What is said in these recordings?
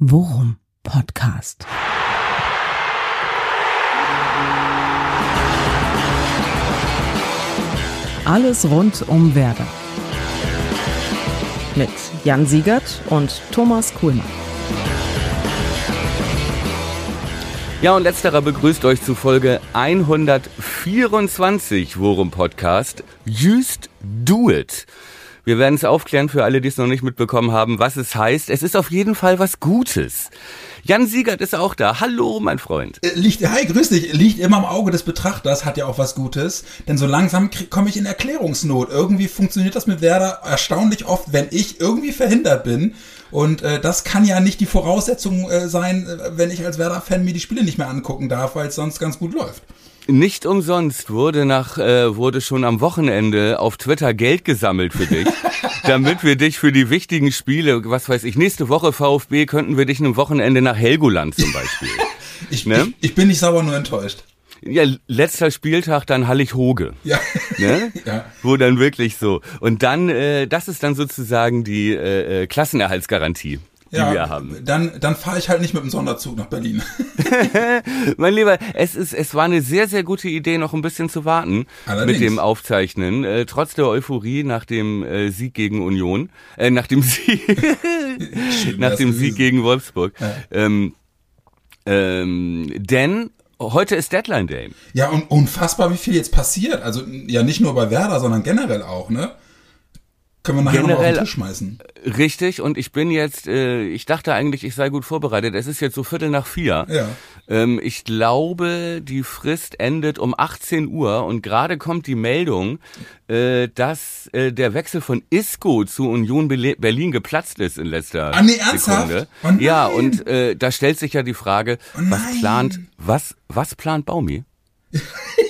Worum Podcast. Alles rund um Werder. Mit Jan Siegert und Thomas Kuhlmann. Ja, und letzterer begrüßt euch zu Folge 124 Worum Podcast. Just do it. Wir werden es aufklären für alle, die es noch nicht mitbekommen haben, was es heißt. Es ist auf jeden Fall was Gutes. Jan Siegert ist auch da. Hallo, mein Freund. Äh, Liegt, hi, grüß dich. Liegt immer im Auge des Betrachters, hat ja auch was Gutes. Denn so langsam komme ich in Erklärungsnot. Irgendwie funktioniert das mit Werder erstaunlich oft, wenn ich irgendwie verhindert bin. Und äh, das kann ja nicht die Voraussetzung äh, sein, äh, wenn ich als Werder-Fan mir die Spiele nicht mehr angucken darf, weil es sonst ganz gut läuft. Nicht umsonst wurde nach äh, wurde schon am Wochenende auf Twitter Geld gesammelt für dich, damit wir dich für die wichtigen Spiele, was weiß ich, nächste Woche VfB könnten wir dich ein Wochenende nach Helgoland zum Beispiel. ich, ne? ich, ich bin nicht sauer, nur enttäuscht. Ja, letzter Spieltag dann Hallig-Hoge. Ja. Ne? ja. Wo dann wirklich so. Und dann, äh, das ist dann sozusagen die äh, äh Klassenerhaltsgarantie die ja, wir haben. Dann, dann fahre ich halt nicht mit dem Sonderzug nach Berlin. mein Lieber, es ist, es war eine sehr, sehr gute Idee, noch ein bisschen zu warten Allerdings. mit dem Aufzeichnen, äh, trotz der Euphorie nach dem äh, Sieg gegen Union, äh, nach dem Sieg, nach dem Sieg gegen Wolfsburg. Ja. Ähm, ähm, denn heute ist Deadline Day. Ja, und unfassbar, wie viel jetzt passiert. Also ja nicht nur bei Werder, sondern generell auch, ne? Können wir nachher mal auf den Tisch schmeißen. Richtig, und ich bin jetzt, äh, ich dachte eigentlich, ich sei gut vorbereitet. Es ist jetzt so Viertel nach vier. Ja. Ähm, ich glaube, die Frist endet um 18 Uhr und gerade kommt die Meldung, äh, dass äh, der Wechsel von Isco zu Union Be Berlin geplatzt ist in letzter Ah, nee, ernsthaft? Sekunde. Oh ja, und äh, da stellt sich ja die Frage, Oh was plant, was, was plant Baumi?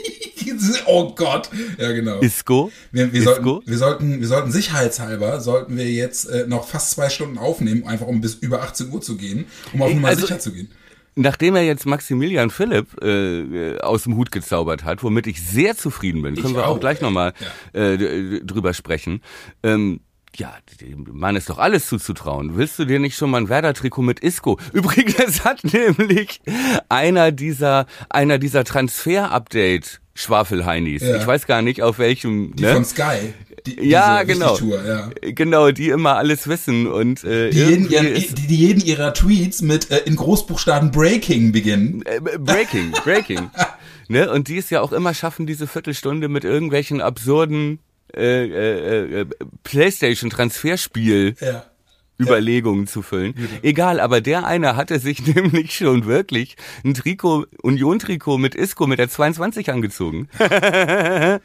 oh Gott. Ja, genau. Isco? Wir, wir, Isco? sollten, wir, sollten, wir sollten sicherheitshalber, sollten wir jetzt äh, noch fast zwei Stunden aufnehmen, einfach um bis über 18 Uhr zu gehen, um auf Nummer Also- sicher zu gehen. Nachdem er jetzt Maximilian Philipp äh, äh, aus dem Hut gezaubert hat, womit ich sehr zufrieden bin, können wir auch, auch, gleich nochmal äh, d- drüber sprechen. Ähm, ja, dem Mann ist doch alles zuzutrauen. Willst du dir nicht schon mal ein Werder-Trikot mit Isco? Übrigens hat nämlich einer dieser, einer dieser Transfer-Update Schwafelheinis. Ja. Ich weiß gar nicht auf welchem. Die ne? von Sky. Die, ja, diese genau. Wichtigtour, ja. Genau, die immer alles wissen und äh, Die jeden, ihren, die, die jeden ihrer Tweets mit äh, in Großbuchstaben Breaking beginnen. Äh, Breaking, Breaking. ne? Und die es ja auch immer schaffen, diese Viertelstunde mit irgendwelchen absurden äh, äh, äh, PlayStation-Transferspiel. Ja. Überlegungen zu füllen. Egal, aber der eine hatte sich nämlich schon wirklich ein Trikot, Union-Trikot mit Isco mit der 22 angezogen. Ey,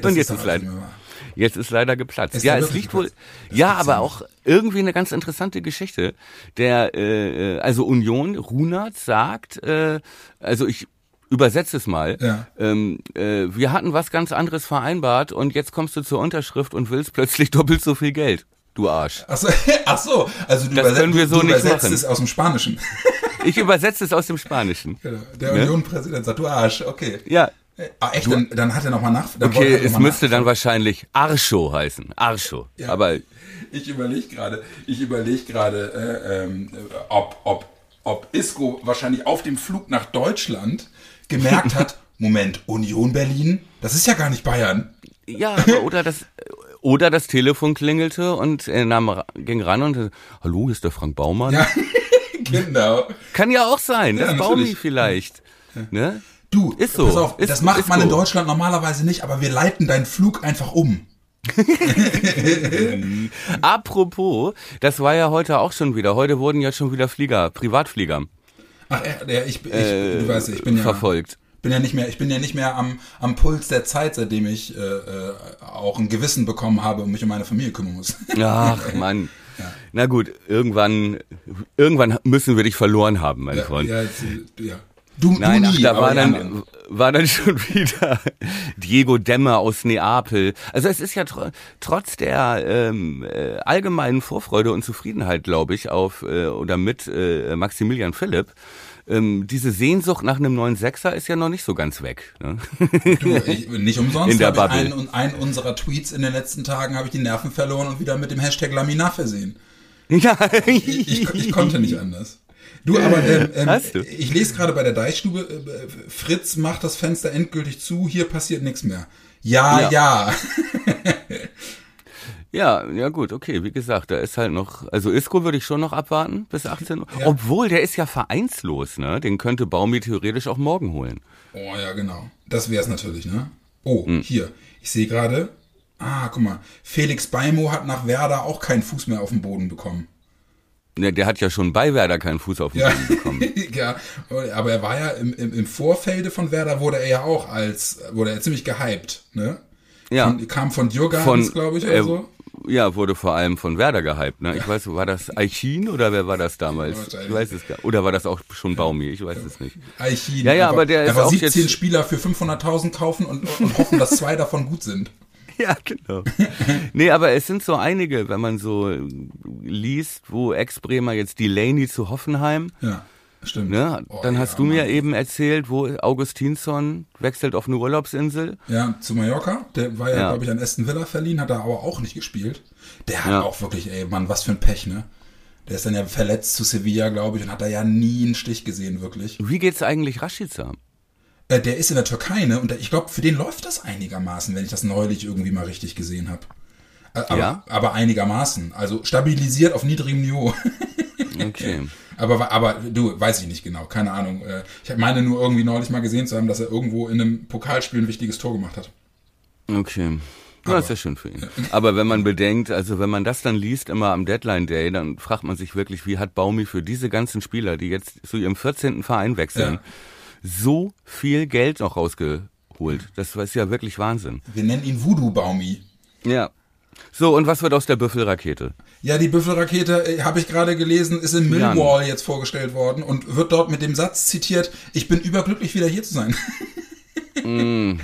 das Und jetzt doch ist leider-. Jetzt ist leider geplatzt. Ist ja, es liegt wohl. Ja, aber ja auch irgendwie eine ganz interessante Geschichte. Der, äh, äh, also Union, Runert sagt, äh, also ich übersetze es mal. Ja. Ähm, äh, wir hatten was ganz anderes vereinbart und jetzt kommst du zur Unterschrift und willst plötzlich doppelt so viel Geld. Du Arsch. Ach so, ach so, also du, Das können wir so du nicht übersetzt machen. es aus dem Spanischen. Ich übersetze es aus dem Spanischen. Genau. Der Ne? Union-Präsident sagt, du Arsch, okay. Ja. Ah, echt? Dann, dann hat er nochmal nach. Okay, es noch müsste dann wahrscheinlich Archo heißen. Archo. Ja. Aber Ich überlege gerade, ich überlege gerade, äh, ähm, ob, ob, ob Isco wahrscheinlich auf dem Flug nach Deutschland gemerkt hat, Moment, Union Berlin? Das ist ja gar nicht Bayern. Ja, oder das oder das Telefon klingelte und er nahm, ging ran und hallo, hier ist der Frank Baumann. Ja, genau. Kann ja auch sein, Ja, das Baumi vielleicht. Ne? Du, Ist so. pass auf, Ist- das macht man in so. Deutschland normalerweise nicht, aber wir leiten deinen Flug einfach um. Apropos, das war ja heute auch schon wieder. Heute wurden ja schon wieder Flieger, Privatflieger Ach, ja, ich, ich, äh, du weißt, ich bin ja, verfolgt. Bin ja nicht mehr, ich bin ja nicht mehr am, am Puls der Zeit, seitdem ich äh, äh, auch ein Gewissen bekommen habe und mich um meine Familie kümmern muss. Ach Mann. Na gut, irgendwann, irgendwann müssen wir dich verloren haben, mein Freund. ja, ja. Du, Nein, du ach, nie, da aber war dann, war dann schon wieder Diego Demme aus Neapel. Also es ist ja tr trotz der ähm, äh, allgemeinen Vorfreude und Zufriedenheit, glaube ich, auf äh, oder mit äh, Maximilian Philipp, ähm, diese Sehnsucht nach einem neuen Sechser ist ja noch nicht so ganz weg. Ne? Du, ich, nicht umsonst In der habe ich einen, einen unserer Tweets in den letzten Tagen habe ich die Nerven verloren und wieder mit dem Hashtag Laminar versehen. Ja. Ich, ich, ich konnte nicht anders. Du, aber ähm, ähm, du? ich lese gerade bei der Deichstube, äh, Fritz macht das Fenster endgültig zu, hier passiert nichts mehr. Ja, ja. Ja. Ja, ja gut, okay, wie gesagt, da ist halt noch, also Isco würde ich schon noch abwarten bis 18 Uhr. Ja. Obwohl, der ist ja vereinslos, ne? Den könnte Baumi theoretisch auch morgen holen. Oh ja, genau. Das wäre es natürlich, ne? Oh, Hm. hier. Ich sehe gerade. Ah, guck mal. Felix Beimo hat nach Werder auch keinen Fuß mehr auf den Boden bekommen. Ne, der hat ja schon bei Werder keinen Fuß auf den Ja, Boden bekommen. ja, aber er war ja im, im, im Vorfelde von Werder wurde er ja auch als, wurde er ziemlich gehypt, ne? Ja. Von, kam von Djurgardens, glaube ich, oder äh, so. Ja, wurde vor allem von Werder gehypt, ne? Ich weiß, war das Aichin oder wer war das damals? Ich weiß es gar Oder war das auch schon Baumi? Ich weiß es nicht. Aichin. Ja, ja, aber der ist auch 17 jetzt- Spieler für 500.000 kaufen und, und hoffen, dass zwei davon gut sind. Ja, genau. nee, aber es sind so einige, wenn man so liest, wo Ex-Bremer jetzt Delaney zu Hoffenheim, Ja, stimmt. ne? Oh, Dann ja, hast du mir Mann. eben erzählt, wo Augustinsson wechselt auf eine Urlaubsinsel. Ja, zu Mallorca. Der war ja, Ja. glaube ich, an Aston Villa verliehen, hat er aber auch nicht gespielt. Der hat Ja. auch wirklich, ey, Mann, was für ein Pech, ne? Der ist dann ja verletzt zu Sevilla, glaube ich, und hat da ja nie einen Stich gesehen, wirklich. Wie geht's eigentlich Rashica? Äh, der ist in der Türkei, ne? Und der, ich glaube, für den läuft das einigermaßen, wenn ich das neulich irgendwie mal richtig gesehen habe. Aber, Ja? aber einigermaßen. Also stabilisiert auf niedrigem Niveau. Okay. aber, aber du, weiß ich nicht genau, keine Ahnung. Äh, Ich meine nur irgendwie neulich mal gesehen zu haben, dass er irgendwo in einem Pokalspiel ein wichtiges Tor gemacht hat. Okay. Ja, ist ja schön für ihn. Aber wenn man bedenkt, also wenn man das dann liest, immer am Deadline Day, dann fragt man sich wirklich, wie hat Baumi für diese ganzen Spieler, die jetzt zu ihrem 14. Verein wechseln, Ja. so viel Geld noch rausgeholt? Das ist ja wirklich Wahnsinn. Wir nennen ihn Voodoo-Baumi. Ja. So, und was wird aus der Büffelrakete? Ja, die Büffelrakete, äh, habe ich gerade gelesen, ist in. Millwall jetzt vorgestellt worden und wird dort mit dem Satz zitiert, ich bin überglücklich, wieder hier zu sein.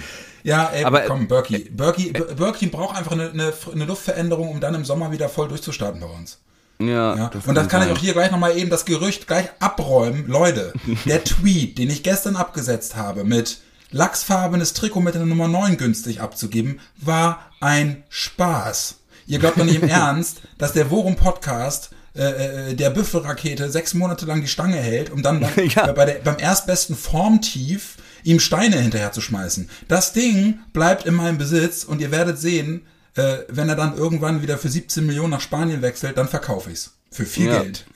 Ja, ey, Mm. Aber- komm, Berkey. Berkey, Berkey braucht einfach eine, eine, eine Luftveränderung, um dann im Sommer wieder voll durchzustarten bei uns. Ja, Ja, und das kann ich sein. auch hier gleich nochmal eben das Gerücht gleich abräumen. Leute, der Tweet, den ich gestern abgesetzt habe mit lachsfarbenes Trikot mit der Nummer 9 günstig abzugeben, war ein Spaß. Ihr glaubt doch nicht im Ernst, dass der Worum Podcast äh, äh, der Büffelrakete sechs Monate lang die Stange hält, um dann beim, Ja. bei der, beim erstbesten Formtief ihm Steine hinterher zu schmeißen. Das Ding bleibt in meinem Besitz und ihr werdet sehen, äh, wenn er dann irgendwann wieder für 17 Millionen nach Spanien wechselt, dann verkaufe ich's. Für viel Ja. Geld.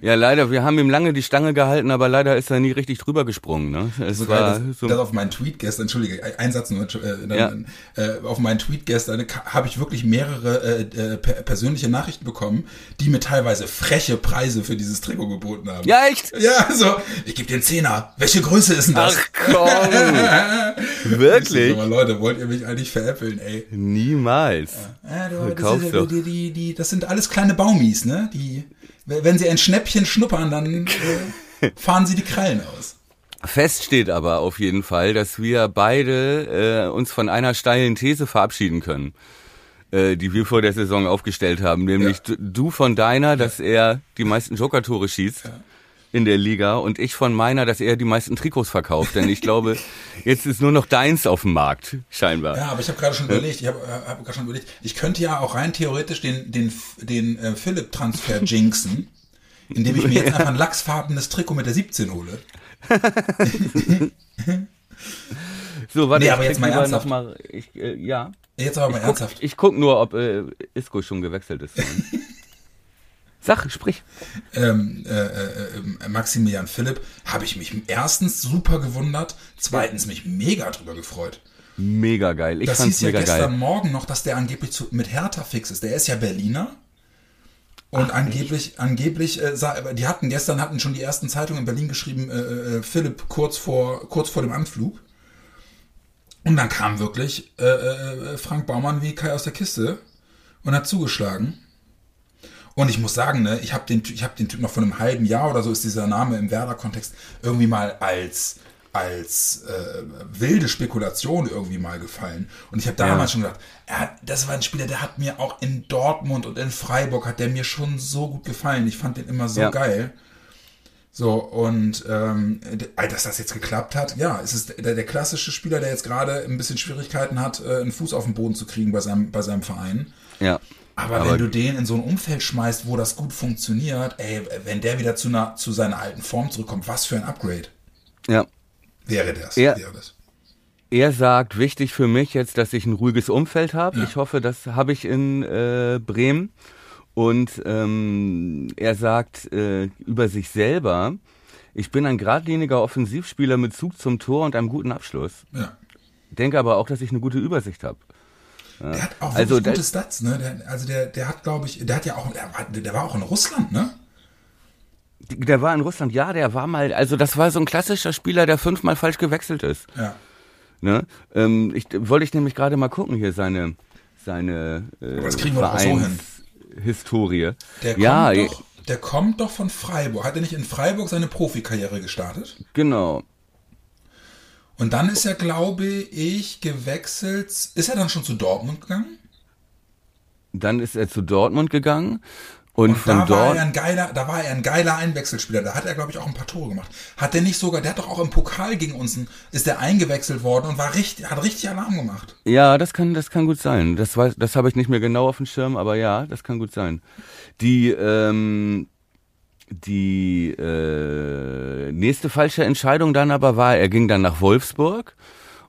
Ja, leider, wir haben ihm lange die Stange gehalten, aber leider ist er nie richtig drüber gesprungen. Ne? Es Sogar war das, so, das auf meinen Tweet gestern, entschuldige, ein- Satz nur, äh, Ja. äh, auf meinen Tweet gestern habe ich wirklich mehrere äh, äh, per persönliche Nachrichten bekommen, die mir teilweise freche Preise für dieses Trikot geboten haben. ja, echt? Ja, so, ich gebe dir einen Zehner. Welche Größe ist denn das? Ach komm. Wirklich? Aber Leute, wollt ihr mich eigentlich veräppeln, ey? Niemals. Ja, du, das, ist, doch. die, die, die, das sind alles kleine Baumis, ne? Die, wenn sie ein Schnäppchen schnuppern, dann äh, fahren sie die Krallen aus. Fest steht aber auf jeden Fall, dass wir beide äh, uns von einer steilen These verabschieden können, äh, die wir vor der Saison aufgestellt haben. Nämlich Ja. du, du von deiner, dass er die meisten Joker-Tore schießt in der Liga und ich von meiner, dass er die meisten Trikots verkauft. Denn ich glaube, jetzt ist nur noch deins auf dem Markt, scheinbar. Ja, aber ich habe gerade schon überlegt, ich habe äh, hab gerade schon überlegt, ich könnte ja auch rein theoretisch den, den, den äh, Philipp-Transfer jinxen, indem ich mir jetzt einfach ein lachsfarbenes Trikot mit der 17 hole. So, warte, Nee, ich aber jetzt mal ernsthaft. Mal, ich, äh, ja. Jetzt aber mal Ich guck, ernsthaft. ich guck nur, ob äh, Isco schon gewechselt ist. Sag, sprich. ähm, äh, äh, äh, Maximilian Philipp, habe ich mich erstens super gewundert, zweitens mich mega drüber gefreut. Mega geil. Ich Das fand's hieß ja mega gestern geil. Morgen noch, dass der angeblich zu, mit Hertha fix ist. Der ist ja Berliner. Und angeblich, angeblich, äh, die hatten gestern hatten schon die ersten Zeitungen in Berlin geschrieben, äh, äh, Philipp kurz vor kurz vor dem Anflug. Und dann kam wirklich äh, äh, Frank Baumann wie Kai aus der Kiste und hat zugeschlagen. Und ich muss sagen, ne, ich habe den, ich hab den Typ noch vor einem halben Jahr oder so ist dieser Name im Werder-Kontext irgendwie mal als als äh, wilde Spekulation irgendwie mal gefallen. Und ich habe damals schon gedacht, ja, das war ein Spieler, der hat mir auch in Dortmund und in Freiburg hat der mir schon so gut gefallen. Ich fand den immer so Ja. geil. So, und ähm, dass das jetzt geklappt hat, ja, es ist der, der klassische Spieler, der jetzt gerade ein bisschen Schwierigkeiten hat, äh, einen Fuß auf den Boden zu kriegen bei seinem, bei seinem Verein. Ja. Aber, Aber- wenn du den in so ein Umfeld schmeißt, wo das gut funktioniert, ey, wenn der wieder zu, einer, zu seiner alten Form zurückkommt, was für ein Upgrade Ja. wäre das? Ja. Wäre das. Er sagt, wichtig für mich jetzt, dass ich ein ruhiges Umfeld habe. Ja. Ich hoffe, das habe ich in äh, Bremen. Und ähm, er sagt äh, über sich selber, ich bin ein geradliniger Offensivspieler mit Zug zum Tor und einem guten Abschluss. Ja. Denke aber auch, dass ich eine gute Übersicht habe. Der hat auch Also wirklich gute Stats, ne? Der, also der, der hat, glaube ich, der hat ja auch, der war, der war auch in Russland, ne? Der war in Russland, ja, der war mal, also das war so ein klassischer Spieler, der fünfmal falsch gewechselt ist. Ja. Ne? Ähm, ich wollte ich nämlich gerade mal gucken hier seine seine äh, Aber kriegen wir doch so hin. Historie. Der kommt, ja, doch, der kommt doch von Freiburg. Hat er nicht in Freiburg seine Profikarriere gestartet? genau. Und dann ist er, glaube ich, gewechselt. Ist er dann schon zu Dortmund gegangen? Dann ist er zu Dortmund gegangen und, Und von da war dort er ein geiler, da war er ein geiler Einwechselspieler. Da hat er, glaube ich, auch ein paar Tore gemacht. Hat der nicht sogar, der hat doch auch im Pokal gegen uns, ein- ist der eingewechselt worden und war richtig, hat richtig Alarm gemacht. Ja, das kann, das kann gut sein. Das weiß, das habe ich nicht mehr genau auf dem Schirm, aber ja, das kann gut sein. Die, ähm, die äh, nächste falsche Entscheidung dann aber war, er ging dann nach Wolfsburg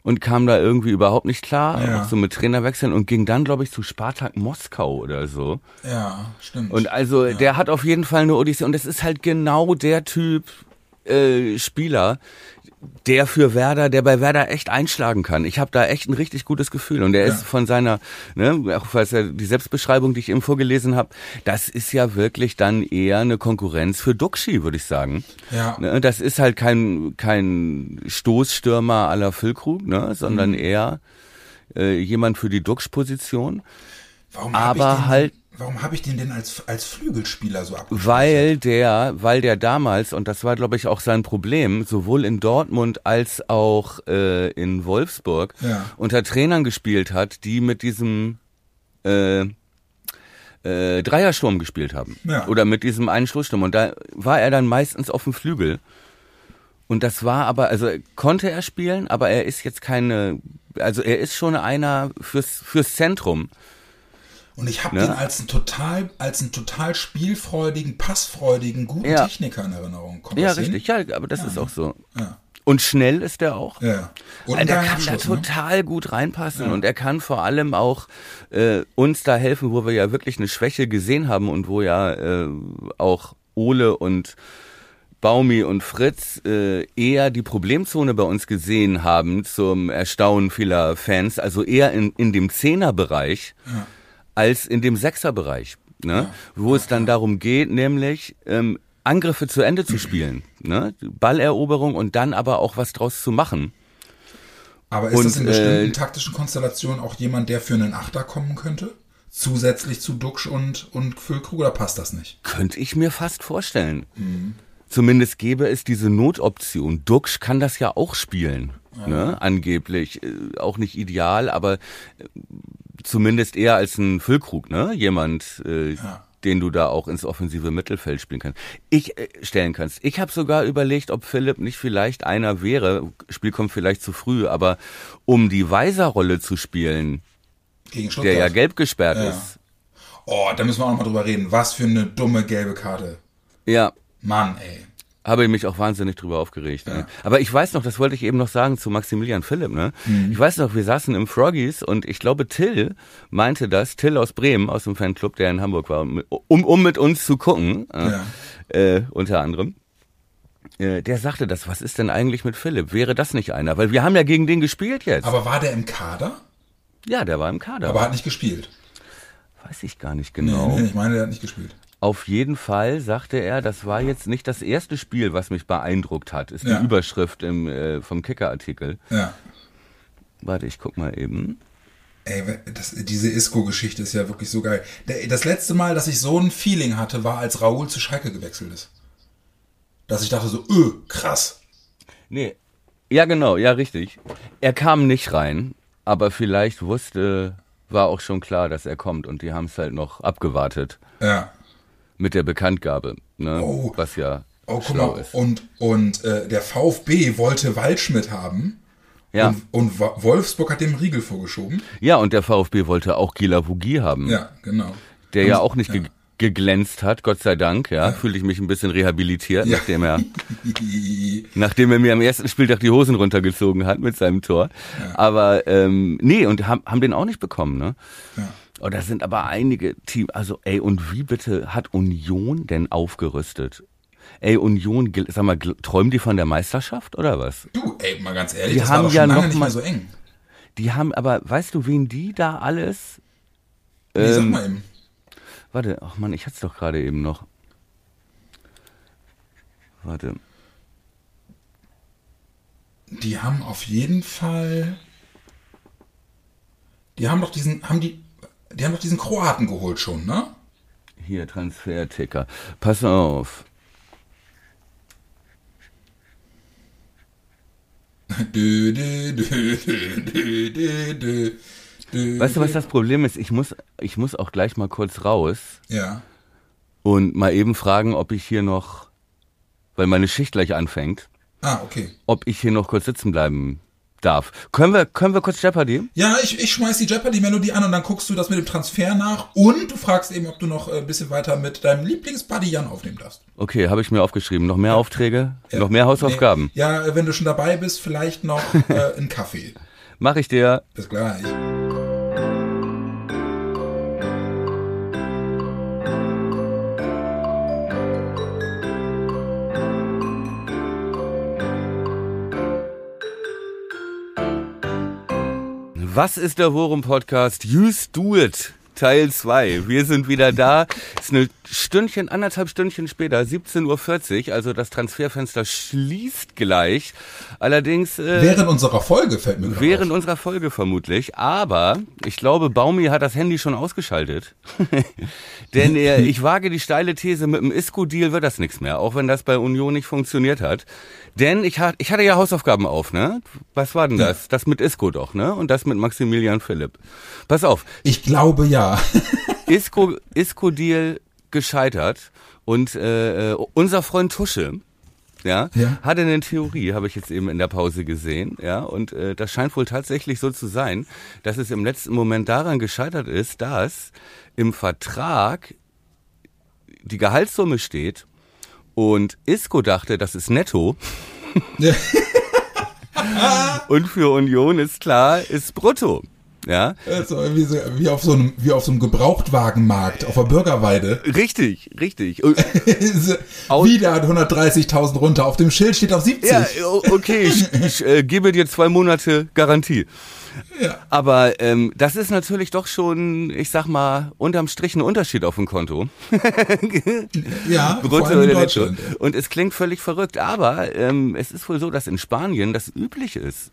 und kam da irgendwie überhaupt nicht klar, Ja. so mit Trainerwechseln und ging dann, glaube ich, zu Spartak Moskau oder so. Ja, stimmt. Und also der hat auf jeden Fall eine Odyssee und es ist halt genau der Typ äh, Spieler, der für Werder, der bei Werder echt einschlagen kann. Ich habe da echt ein richtig gutes Gefühl und er Ja. ist von seiner, ne, auch was er die Selbstbeschreibung, die ich eben vorgelesen habe, das ist ja wirklich dann eher eine Konkurrenz für Duxi, würde ich sagen. Ja. Ne, das ist halt kein kein Stoßstürmer aller Füllkrug, ne, sondern Mhm. eher äh, jemand für die Duxch-Position. warum aber halt- Warum habe ich den denn als, als Flügelspieler so abgespeichert? Weil der, weil der damals, und das war glaube ich auch sein Problem, sowohl in Dortmund als auch äh, in Wolfsburg Ja. unter Trainern gespielt hat, die mit diesem äh, äh, Dreiersturm gespielt haben. Ja. Oder mit diesem einen Stoßsturm. Und da war er dann meistens auf dem Flügel. Und das war aber, also konnte er spielen, aber er ist jetzt keine, also er ist schon einer fürs, fürs Zentrum. Und ich habe Ne? den als einen total, als einen total spielfreudigen, passfreudigen, guten Ja. Techniker in Erinnerung. Kommt Ja, das hin? richtig, ja, aber das ist auch so. Ja. Und schnell ist er auch. Ja. Und ein kann da ne? total gut reinpassen und er kann vor allem auch äh, uns da helfen, wo wir ja wirklich eine Schwäche gesehen haben und wo ja äh, auch Ole und Baumi und Fritz äh, eher die Problemzone bei uns gesehen haben zum Erstaunen vieler Fans, also eher in, in dem Zehnerbereich als in dem Sechserbereich, ne? wo es dann darum geht, nämlich ähm, Angriffe zu Ende zu spielen, ne? Balleroberung und dann aber auch was draus zu machen. Aber ist Und, das in bestimmten äh, taktischen Konstellationen auch jemand, der für einen Achter kommen könnte? Zusätzlich zu Duxch und, und Füllkrug oder passt das nicht? Könnte ich mir fast vorstellen. Zumindest gäbe es diese Notoption. Duxch kann das ja auch spielen, ne? angeblich. Äh, Auch nicht ideal, aber äh, zumindest eher als ein Füllkrug, ne? Jemand, äh, Ja. den du da auch ins offensive Mittelfeld spielen kannst. Ich äh, stellen kannst. Ich habe sogar überlegt, ob Philipp nicht vielleicht einer wäre. Spiel kommt vielleicht zu früh, aber um die Weiser-Rolle zu spielen, Gegen der ja gelb gesperrt Ja. ist. Oh, da müssen wir auch noch mal drüber reden. Was für eine dumme gelbe Karte. Ja, Mann, ey. habe ich mich auch wahnsinnig drüber aufgeregt. Ne? Aber ich weiß noch, das wollte ich eben noch sagen zu Maximilian Philipp. Ne? Mhm. Ich weiß noch, wir saßen im Froggies und ich glaube, Till meinte das, Till aus Bremen, aus dem Fanclub, der in Hamburg war, um, um mit uns zu gucken, Ja. äh, äh, unter anderem. Äh, der sagte das, was ist denn eigentlich mit Philipp? Wäre das nicht einer? Weil wir haben ja gegen den gespielt jetzt. Aber war der im Kader? ja, der war im Kader. Aber hat nicht gespielt. weiß ich gar nicht Nee, genau. nee, ich meine, der hat nicht gespielt. Auf jeden Fall sagte er, das war jetzt nicht das erste Spiel, was mich beeindruckt hat, ist Ja. die Überschrift im, äh, vom Kicker-Artikel. Ja. Warte, ich guck mal eben. Ey, das, diese Isco-Geschichte ist ja wirklich so geil. Das letzte Mal, dass ich so ein Feeling hatte, war, als Raoul zu Schalke gewechselt ist. Dass ich dachte so, öh, krass. Nee. Ja, genau, ja, richtig. Er kam nicht rein, aber vielleicht wusste, war auch schon klar, dass er kommt und die haben es halt noch abgewartet Ja. Mit der Bekanntgabe, ne? Oh. Was ja Oh, guck mal, ist. und, und äh, der VfB wollte Waldschmidt haben. Ja. Und, und Wolfsburg hat dem Riegel vorgeschoben. Ja, und der VfB wollte auch Gila Vugi haben. Ja, genau. der ja auch nicht ge geglänzt hat, Gott sei Dank, ja, fühle ich mich ein bisschen rehabilitiert, Ja. nachdem er nachdem er mir am ersten Spieltag die Hosen runtergezogen hat mit seinem Tor. Aber ähm, nee, und haben, haben den auch nicht bekommen, ne? Ja. Oh, da sind aber einige Teams, also ey, und wie bitte hat Union denn aufgerüstet? Ey, Union, sag mal, träumen die von der Meisterschaft oder was? Du, ey, mal ganz ehrlich, Die das haben war doch ja schon lange noch nicht mal- so eng. Die haben aber, weißt du, wen die da alles? Nee, sag Ähm, mal eben. Warte, ach man, ich hatte es doch gerade eben noch. Warte. Die haben auf jeden Fall. Die haben doch diesen, haben die, die haben doch diesen Kroaten geholt schon, ne? Hier, Transferticker. Pass auf. Dö, dö, dö, Weißt du, was das Problem ist? Ich muss, ich muss auch gleich mal kurz raus Ja. und mal eben fragen, ob ich hier noch, weil meine Schicht gleich anfängt, Ah, okay. ob ich hier noch kurz sitzen bleiben darf. Können wir, können wir kurz Jeopardy? Ja, ich, ich schmeiß die Jeopardy-Melodie an und dann guckst du das mit dem Transfer nach und du fragst eben, ob du noch äh, ein bisschen weiter mit deinem Lieblingsbuddy Jan aufnehmen darfst. Okay, habe ich mir aufgeschrieben. Noch mehr Aufträge? Noch mehr Hausaufgaben? Nee, ja, wenn du schon dabei bist, vielleicht noch äh, einen Kaffee. Mach ich dir. Bis gleich. Was ist der Worum Podcast? Used Do It. Teil 2. Wir sind wieder da. Ist eine Stündchen, anderthalb Stündchen später, 17.40 Uhr. Also das Transferfenster schließt gleich. Allerdings äh, Während unserer Folge fällt mir gerade während auf. unserer Folge vermutlich. Aber ich glaube, Baumi hat das Handy schon ausgeschaltet. Denn äh, ich wage die steile These, mit dem Isco-Deal wird das nichts mehr. Auch wenn das bei Union nicht funktioniert hat. Denn ich, hat, ich hatte ja Hausaufgaben auf, ne? Was war denn das? Das mit Isco doch, ne? Und das mit Maximilian Philipp. Pass auf, Ich glaube ja. Isco, Isco-Deal gescheitert und äh, äh, unser Freund Tusche, ja, Ja. hatte eine Theorie, habe ich jetzt eben in der Pause gesehen, ja, und äh, das scheint wohl tatsächlich so zu sein, dass es im letzten Moment daran gescheitert ist, dass im Vertrag die Gehaltssumme steht und Isco dachte, das ist netto. Und für Union ist klar, ist brutto, ja. Also wie, so, wie, auf so einem, wie auf so einem Gebrauchtwagenmarkt auf der Bürgerweide. Richtig, richtig. Wieder hat 130.000 runter. Auf dem Schild steht auf 70. Ja, okay, ich, ich äh, gebe dir zwei Monate Garantie. Ja. Aber ähm, das ist natürlich doch schon, ich sag mal, unterm Strich ein Unterschied auf dem Konto. Ja, vor allem in. Deutschland. Und es klingt völlig verrückt, aber ähm, es ist wohl so, dass in Spanien das üblich ist,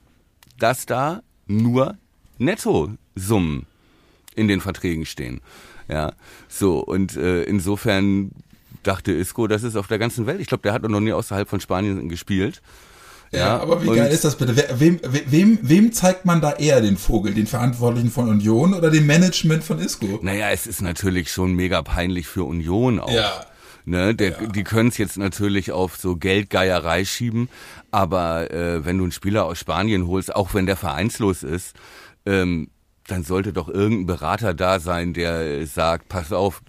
dass da nur Nettosummen in den Verträgen stehen. Ja, so und äh, insofern dachte Isco, das ist auf der ganzen Welt. Ich glaube, der hat noch nie außerhalb von Spanien gespielt. Ja, aber wie geil ist das bitte? Wem, we- wem, wem zeigt man da eher den Vogel? Den Verantwortlichen von Union oder dem Management von Isco? Naja, es ist natürlich schon mega peinlich für Union auch. Ja. Ne, der, Die können es jetzt natürlich auf so Geldgeierei schieben, aber äh, wenn du einen Spieler aus Spanien holst, auch wenn der vereinslos ist, ähm, dann sollte doch irgendein Berater da sein, der sagt, pass auf,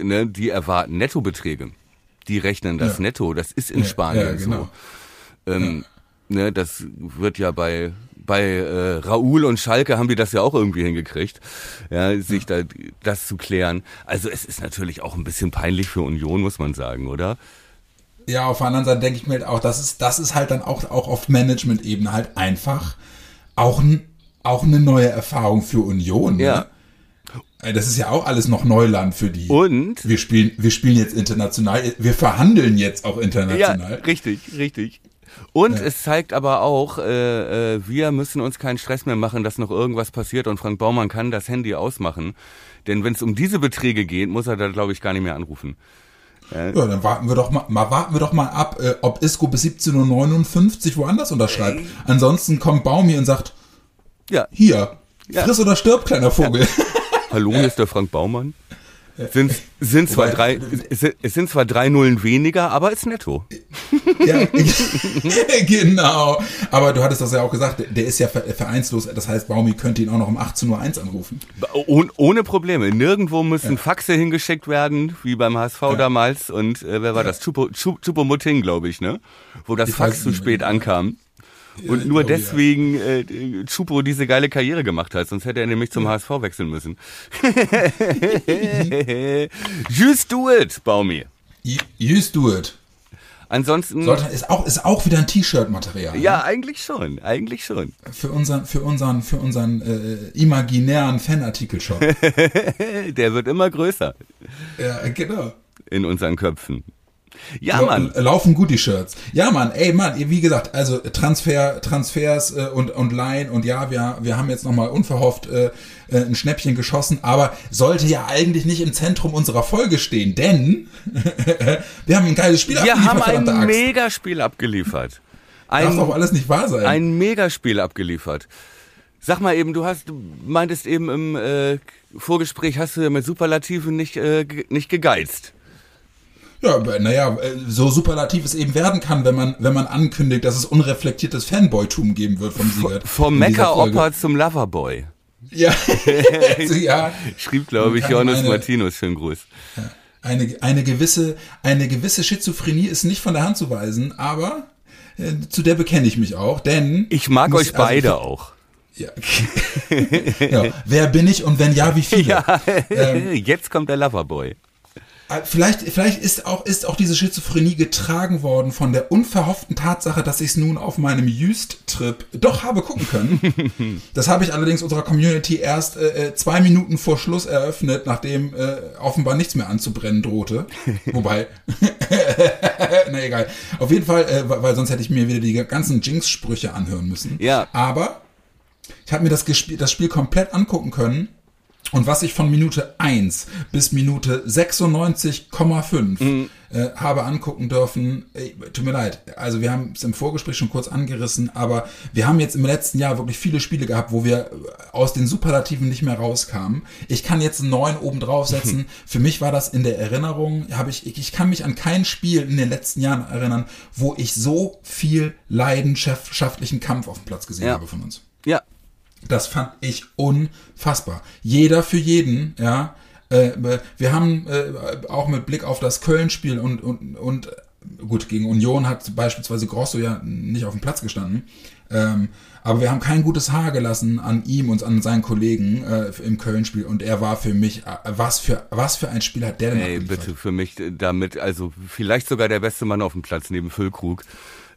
ne, die erwarten Nettobeträge. Die rechnen das Ja. Netto, das ist in Ja, Spanien ja, genau. so. Ähm, ne, das wird ja bei bei äh, Raoul und Schalke haben die das ja auch irgendwie hingekriegt, ja, sich da das zu klären. Also es ist natürlich auch ein bisschen peinlich für Union, muss man sagen, oder? Ja, auf der anderen Seite denke ich mir halt auch, das ist, das ist halt dann auch, auch auf Management-Ebene halt einfach auch, ein, auch eine neue Erfahrung für Union. Ne? Ja. Ey, Das ist ja auch alles noch Neuland für die. Und wir spielen, wir spielen jetzt international, wir verhandeln jetzt auch ja, international. richtig, richtig. Und es zeigt aber auch, äh, äh, wir müssen uns keinen Stress mehr machen, dass noch irgendwas passiert und Frank Baumann kann das Handy ausmachen. Denn wenn es um diese Beträge geht, muss er da, glaube ich, gar nicht mehr anrufen. Ja, dann warten wir doch mal, mal warten wir doch mal ab, äh, ob Isco bis 17.59 Uhr woanders unterschreibt. Ansonsten kommt Baumi und sagt, Ja, hier, Ja. friss oder stirb, kleiner Vogel. Hallo, hier ist der Frank Baumann. Sind, sind zwar Wobei- drei, es sind- es sind zwar drei Nullen weniger, aber ist netto. Ja, genau. Aber du hattest das ja auch gesagt, der ist ja vereinslos. Das heißt, Baumi könnte ihn auch noch um 18.01 Uhr anrufen. Oh, ohne Probleme. Nirgendwo müssen ja. Faxe hingeschickt werden, wie beim HSV ja. damals. Und äh, wer war ja. das? Chupo-Muting, glaube ich, ne? Wo das Die Fax zu spät ankam. Und nur deswegen äh, Chupo diese geile Karriere gemacht hat, sonst hätte er nämlich zum HSV wechseln müssen. Just do it, Baumi. Just do it. Ansonsten. Sollte, ist, auch, ist auch wieder ein T-Shirt-Material. Ja, ne? eigentlich schon, eigentlich schon. Für unseren, für unseren, für unseren äh, imaginären Fanartikel-Shop. Der wird immer größer. Ja, genau. In unseren Köpfen. Ja, Mann. Laufen gut die Shirts. Ja, Mann, ey, Mann, wie gesagt, also Transfer, Transfers äh, und, und Line und ja, wir, wir haben jetzt nochmal unverhofft äh, äh, ein Schnäppchen geschossen, aber sollte ja eigentlich nicht im Zentrum unserer Folge stehen, denn wir haben ein geiles Spiel wir abgeliefert. Wir haben ein Megaspiel abgeliefert. Ein, Darf doch alles nicht wahr sein. Ein Megaspiel abgeliefert. Sag mal eben, du hast, du meintest eben im äh, Vorgespräch, hast du mit Superlativen nicht, äh, nicht gegeizt. Ja, naja, äh, so superlativ es eben werden kann, wenn man, wenn man ankündigt, dass es unreflektiertes Fanboytum geben wird vom Sieger. Vom Mecker-Opa zum Loverboy. Ja, ja. Schrieb, glaube ich, Johannes Martinus. Schönen Gruß. Ja. Eine, eine, gewisse, eine gewisse Schizophrenie ist nicht von der Hand zu weisen, aber äh, zu der bekenne ich mich auch, denn. Ich mag muss, euch also beide also, auch. Ja. ja. Wer bin ich und wenn ja, wie viele? Ja. Ähm, Jetzt kommt der Loverboy. Äh, vielleicht, vielleicht ist auch, ist auch diese Schizophrenie getragen worden von der unverhofften Tatsache, dass ich es nun auf meinem Used-Trip doch habe gucken können. das habe ich allerdings unserer Community erst äh, äh, zwei Minuten vor Schluss eröffnet, nachdem äh, offenbar nichts mehr anzubrennen drohte. Wobei, na egal. Auf jeden Fall, äh, weil sonst hätte ich mir wieder die ganzen Jinx-Sprüche anhören müssen. Ja. Aber ich habe mir das, das Spiel komplett angucken können und was ich von Minute 1 bis Minute 96,5 mhm. äh, habe angucken dürfen, ey, tut mir leid, also wir haben es im Vorgespräch schon kurz angerissen, aber wir haben jetzt im letzten Jahr wirklich viele Spiele gehabt, wo wir aus den Superlativen nicht mehr rauskamen. Ich kann jetzt einen neuen oben draufsetzen. Mhm. Für mich war das in der Erinnerung, habe ich, ich kann mich an kein Spiel in den letzten Jahren erinnern, wo ich so viel leidenschaftlichen Kampf auf dem Platz gesehen ja. habe von uns. Ja, das fand ich unfassbar. Jeder für jeden, ja. Äh, wir haben äh, auch mit Blick auf das Köln-Spiel und, und, und gut, gegen Union hat beispielsweise Grosso ja nicht auf dem Platz gestanden. Ähm, aber wir haben kein gutes Haar gelassen an ihm und an seinen Kollegen äh, im Köln-Spiel und er war für mich, was für, was für ein Spiel hat der denn Ey, bitte, für mich damit, also vielleicht sogar der beste Mann auf dem Platz neben Füllkrug,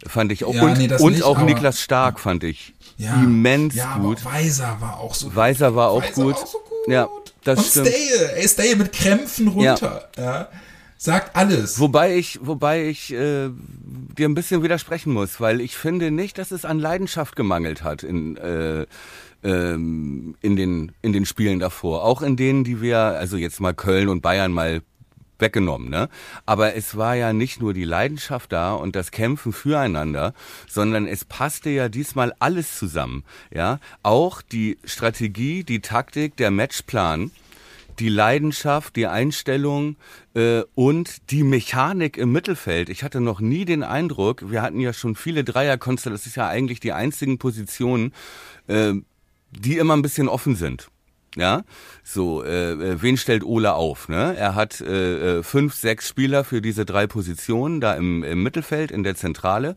fand ich auch. Ja, und, nee, und nicht, auch Niklas Stark fand ich ja, immens ja, gut. Weiser war auch so gut. Weiser war auch, Weiser gut. Auch so gut. Ja, das Und stimmt. Stale, ey, Stale mit Krämpfen runter. Ja. ja. Sagt alles. Wobei ich, wobei ich äh, dir ein bisschen widersprechen muss, weil ich finde nicht, dass es an Leidenschaft gemangelt hat in äh, ähm, in den in den Spielen davor, auch in denen, die wir, also jetzt mal Köln und Bayern mal weggenommen, ne? Aber es war ja nicht nur die Leidenschaft da und das Kämpfen füreinander, sondern es passte ja diesmal alles zusammen, ja? Auch die Strategie, die Taktik, der Matchplan, die Leidenschaft, die Einstellung äh, und die Mechanik im Mittelfeld. Ich hatte noch nie den Eindruck, wir hatten ja schon viele Dreierkonstellationen, das ist ja eigentlich die einzigen Positionen, äh, die immer ein bisschen offen sind. Ja, so, äh, äh, wen stellt Ole auf? Ne? Er hat äh, äh, fünf, sechs Spieler für diese drei Positionen da im, im Mittelfeld, in der Zentrale.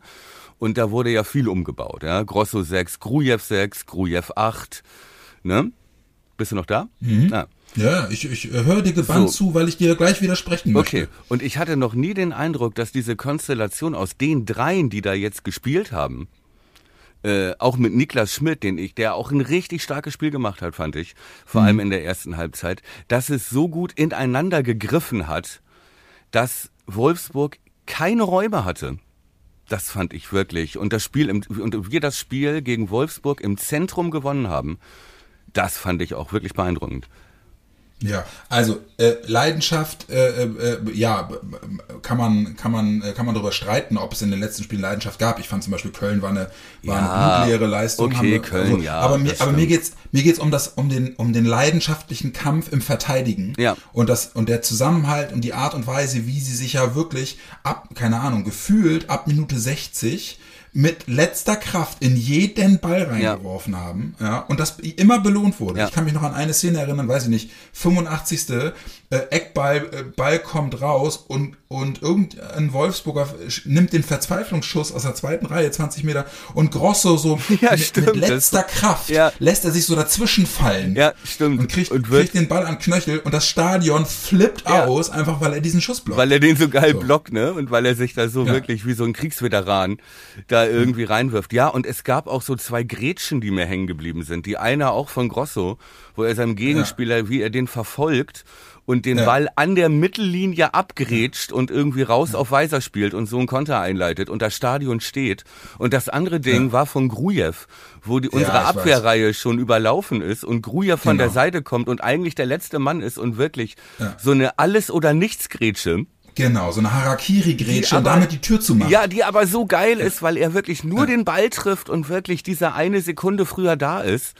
Und da wurde ja viel umgebaut. Ja? Grosso 6, Grujew 6, Grujew 8. Ne? Bist du noch da? Mhm. Ah. Ja, ich, ich höre dir gebannt so. zu, weil ich dir gleich widersprechen möchte. Okay, und ich hatte noch nie den Eindruck, dass diese Konstellation aus den dreien, die da jetzt gespielt haben, äh, auch mit Niklas Schmidt, den ich, der auch ein richtig starkes Spiel gemacht hat, fand ich, vor mhm. allem in der ersten Halbzeit, dass es so gut ineinander gegriffen hat, dass Wolfsburg keine Räume hatte. Das fand ich wirklich. Und das Spiel im, und wir das Spiel gegen Wolfsburg im Zentrum gewonnen haben, das fand ich auch wirklich beeindruckend. Ja, also äh, Leidenschaft, äh, äh, ja, kann man kann man äh, kann man darüber streiten, ob es in den letzten Spielen Leidenschaft gab. Ich fand zum Beispiel Köln war eine war Ja, eine blutleere Leistung. okay, wir, Köln, ja, Aber mir aber mir geht's mir geht's um das um den um den leidenschaftlichen Kampf im Verteidigen. Ja. Und das und der Zusammenhalt und die Art und Weise, wie sie sich ja wirklich ab keine Ahnung gefühlt ab Minute 60 mit letzter Kraft in jeden Ball reingeworfen haben, ja, und das immer belohnt wurde. Ja. Ich kann mich noch an eine Szene erinnern, weiß ich nicht, 85. Äh, Eckball, äh, Ball kommt raus und, und irgendein Wolfsburger nimmt den Verzweiflungsschuss aus der zweiten Reihe, 20 Meter, und Grosso so Ja, mit, mit letzter Kraft ja. lässt er sich so dazwischen fallen. Ja, stimmt. Und kriegt, Und kriegt den Ball an Knöchel und das Stadion flippt Ja. aus, einfach weil er diesen Schuss blockt. Weil er den so geil So. blockt, ne? Und weil er sich da so wirklich wie so ein Kriegsveteran da irgendwie reinwirft. Ja, und es gab auch so zwei Grätschen, die mir hängen geblieben sind. Die eine auch von Grosso, wo er seinem Gegenspieler, wie er den verfolgt und den Ja. Ball an der Mittellinie abgrätscht und irgendwie raus auf Weiser spielt und so ein Konter einleitet und das Stadion steht. Und das andere Ding war von Grujew, wo die, unsere weiß. Abwehrreihe schon überlaufen ist und Grujew von Genau. der Seite kommt und eigentlich der letzte Mann ist und wirklich Ja. so eine Alles- oder Nichts-Grätsche. Genau, so eine Harakiri-Grätsche und damit die Tür zu machen. Ja, die aber so geil ist, weil er wirklich nur den Ball trifft und wirklich diese eine Sekunde früher da ist.